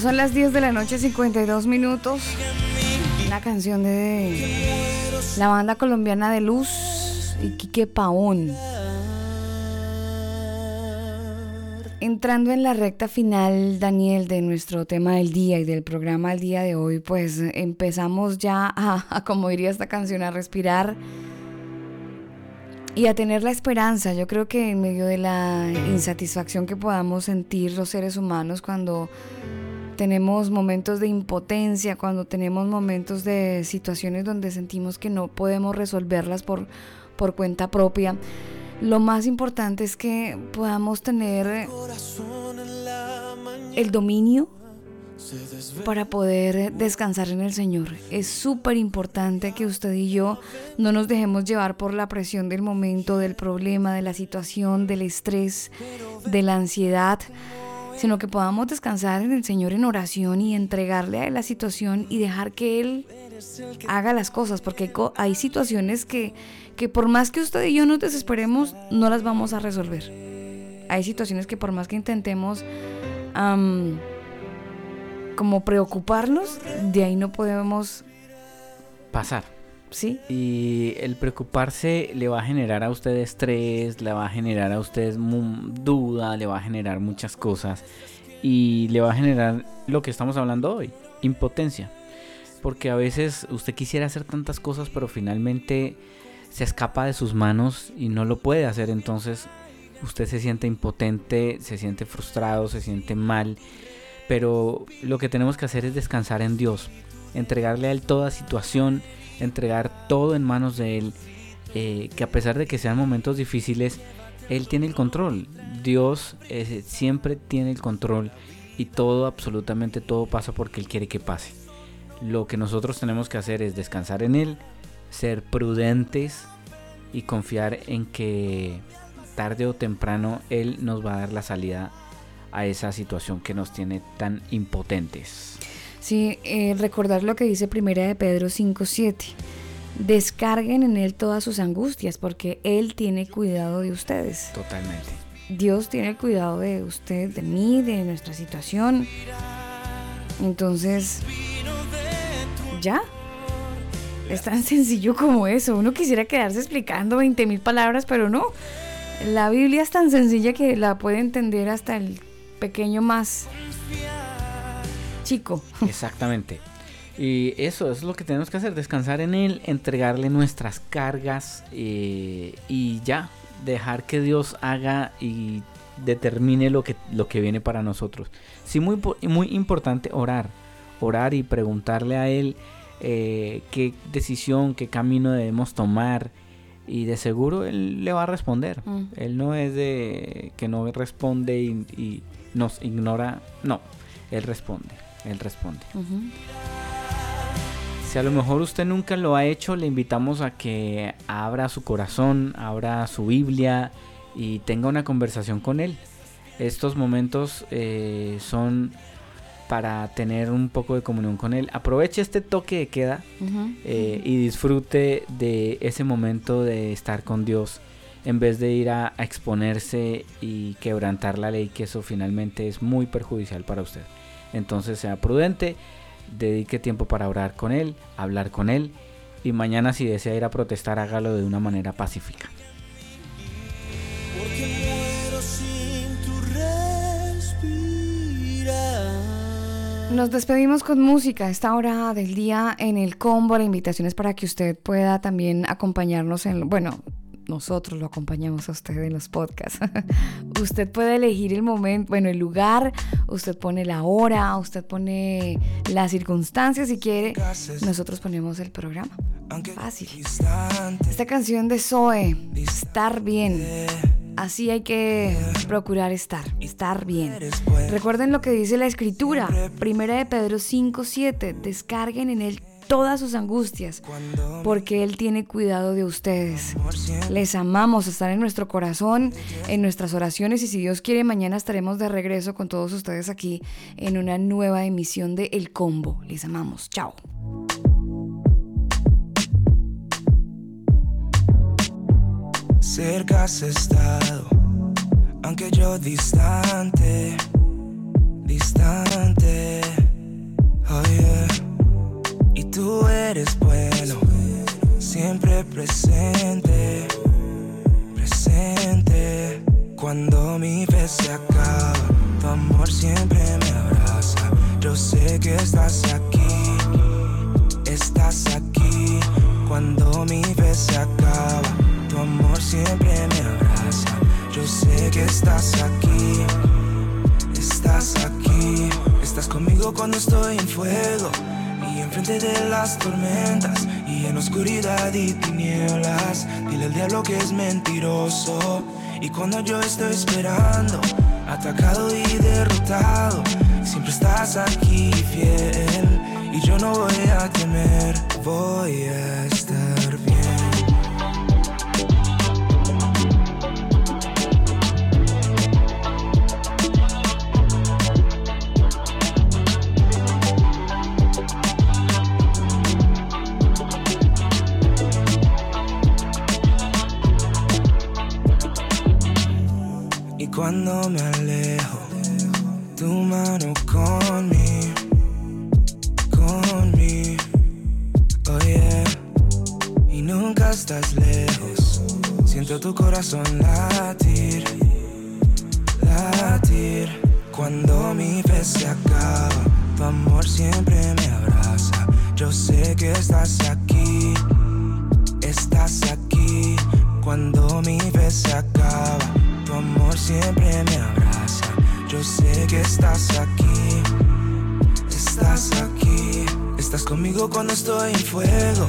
Speaker 1: Son las 10 de la noche, 52 minutos. Una canción de la banda colombiana de Luz y Quique Paón. Entrando en la recta final, Daniel, de nuestro tema del día y del programa del día de hoy, pues empezamos ya a, como diría esta canción, a respirar y a tener la esperanza. Yo creo que en medio de la insatisfacción que podamos sentir los seres humanos cuando tenemos momentos de impotencia, cuando tenemos momentos de situaciones donde sentimos que no podemos resolverlas por, por cuenta propia, lo más importante es que podamos tener el dominio para poder descansar en el Señor. Es súper importante que usted y yo no nos dejemos llevar por la presión del momento, del problema, de la situación, del estrés, de la ansiedad, sino que podamos descansar en el Señor en oración y entregarle a la situación y dejar que Él haga las cosas, porque hay, situaciones que, que por más que usted y yo nos desesperemos, no las vamos a resolver. Hay situaciones que por más que intentemos como preocuparnos, de ahí no podemos
Speaker 4: Pasar.
Speaker 1: Sí.
Speaker 4: Y el preocuparse le va a generar a usted estrés, le va a generar a usted duda, le va a generar muchas cosas. Y le va a generar lo que estamos hablando hoy, impotencia. Porque a veces usted quisiera hacer tantas cosas, pero finalmente se escapa de sus manos y no lo puede hacer. Entonces usted se siente impotente, se siente frustrado, se siente mal. Pero lo que tenemos que hacer es descansar en Dios, entregarle a Él toda situación, entregar todo en manos de Él, eh, que a pesar de que sean momentos difíciles, Él tiene el control. Dios eh, siempre tiene el control y todo, absolutamente todo pasa porque Él quiere que pase. Lo que nosotros tenemos que hacer es descansar en Él, ser prudentes y confiar en que tarde o temprano Él nos va a dar la salida a esa situación que nos tiene tan impotentes.
Speaker 1: Sí, eh, recordar lo que dice Primera de Pedro 5.7. Descarguen en Él todas sus angustias porque Él tiene cuidado de ustedes.
Speaker 4: Totalmente.
Speaker 1: Dios tiene cuidado de usted, de mí, de nuestra situación. Entonces, ya. Es tan sencillo como eso. Uno quisiera quedarse explicando 20 mil palabras, pero no. La Biblia es tan sencilla que la puede entender hasta el pequeño más chico.
Speaker 4: Exactamente. Y eso es lo que tenemos que hacer, descansar en Él, entregarle nuestras cargas eh, y ya, dejar que Dios haga y determine lo que, lo que viene para nosotros. Sí, muy, muy importante orar, orar y preguntarle a Él eh, qué decisión, qué camino debemos tomar. Y de seguro Él le va a responder.
Speaker 1: Mm.
Speaker 4: Él no es de que no responde y, y nos ignora. No, Él responde. Él responde. Si a lo mejor usted nunca lo ha hecho, le invitamos a que abra su corazón, abra su Biblia y tenga una conversación con Él. Estos momentos eh, son para tener un poco de comunión con Él. Aproveche este toque de queda eh, y disfrute de ese momento de estar con Dios en vez de ir a, a exponerse y quebrantar la ley, que eso finalmente es muy perjudicial para usted. Entonces sea prudente, dedique tiempo para orar con Él, hablar con Él y mañana si desea ir a protestar hágalo de una manera pacífica.
Speaker 16: Porque muero sin tu respirar.
Speaker 1: Nos despedimos con música a esta hora del día en el combo. La invitación es para que usted pueda también acompañarnos en, bueno, nosotros lo acompañamos a usted en los podcasts. usted puede elegir el momento, bueno, el lugar, usted pone la hora, usted pone las circunstancias si quiere. Nosotros ponemos el programa. Fácil. Esta canción de Zoe, Estar Bien. Así hay que procurar estar, estar bien. Recuerden lo que dice la escritura, primera de Pedro 5:7, descarguen en él todas sus angustias, porque él tiene cuidado de ustedes. Les amamos, estar en nuestro corazón, en nuestras oraciones y si Dios quiere mañana estaremos de regreso con todos ustedes aquí en una nueva emisión de El Combo. Les amamos. Chao.
Speaker 17: cerca has estado, aunque yo distante, distante, oh yeah. Tú eres bueno, siempre presente, presente. Cuando mi fe se acaba, tu amor siempre me abraza. Yo sé que estás aquí, estás aquí. Cuando mi fe se acaba, tu amor siempre me abraza. Yo sé que estás aquí, estás aquí. Estás conmigo cuando estoy en fuego enfrente de las tormentas y en oscuridad y tinieblas. Dile al diablo que es mentiroso. Y cuando yo estoy esperando, atacado y derrotado, siempre estás aquí fiel. Y yo no voy a temer, voy a cuando me alejo, tu mano con mí, con mí, oh. Y nunca estás lejos, siento tu corazón latir, latir. Cuando mi fe se acaba, tu amor siempre me abraza. Yo sé que estás aquí, estás aquí. Cuando mi fe se acaba, tu amor siempre me abraza. Yo sé que estás aquí, estás aquí. Estás conmigo cuando estoy en fuego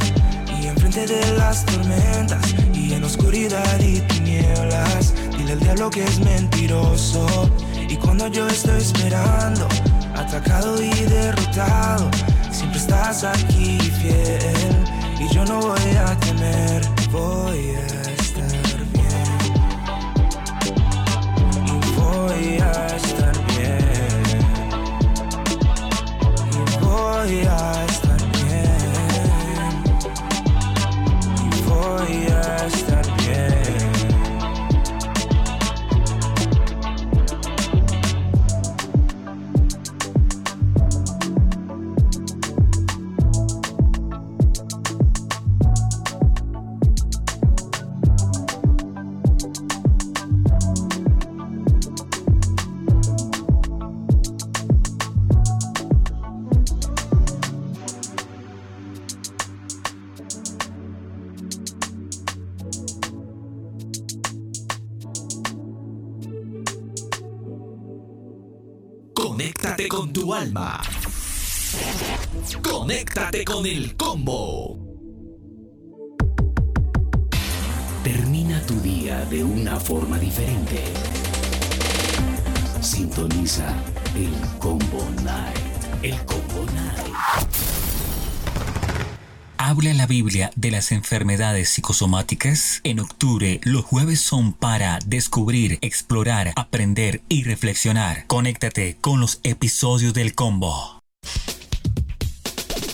Speaker 17: y enfrente de las tormentas y en oscuridad y tinieblas. Dile al diablo que es mentiroso. Y cuando yo estoy esperando, atacado y derrotado, siempre estás aquí fiel. Y yo no voy a temer, voy a Y
Speaker 18: con el combo.
Speaker 6: Termina tu día de una forma diferente. Sintoniza el Combo Night. El Combo Night.
Speaker 3: Habla la Biblia de las enfermedades psicosomáticas. En octubre, los jueves son para descubrir, explorar, aprender y reflexionar. Conéctate con los episodios del combo.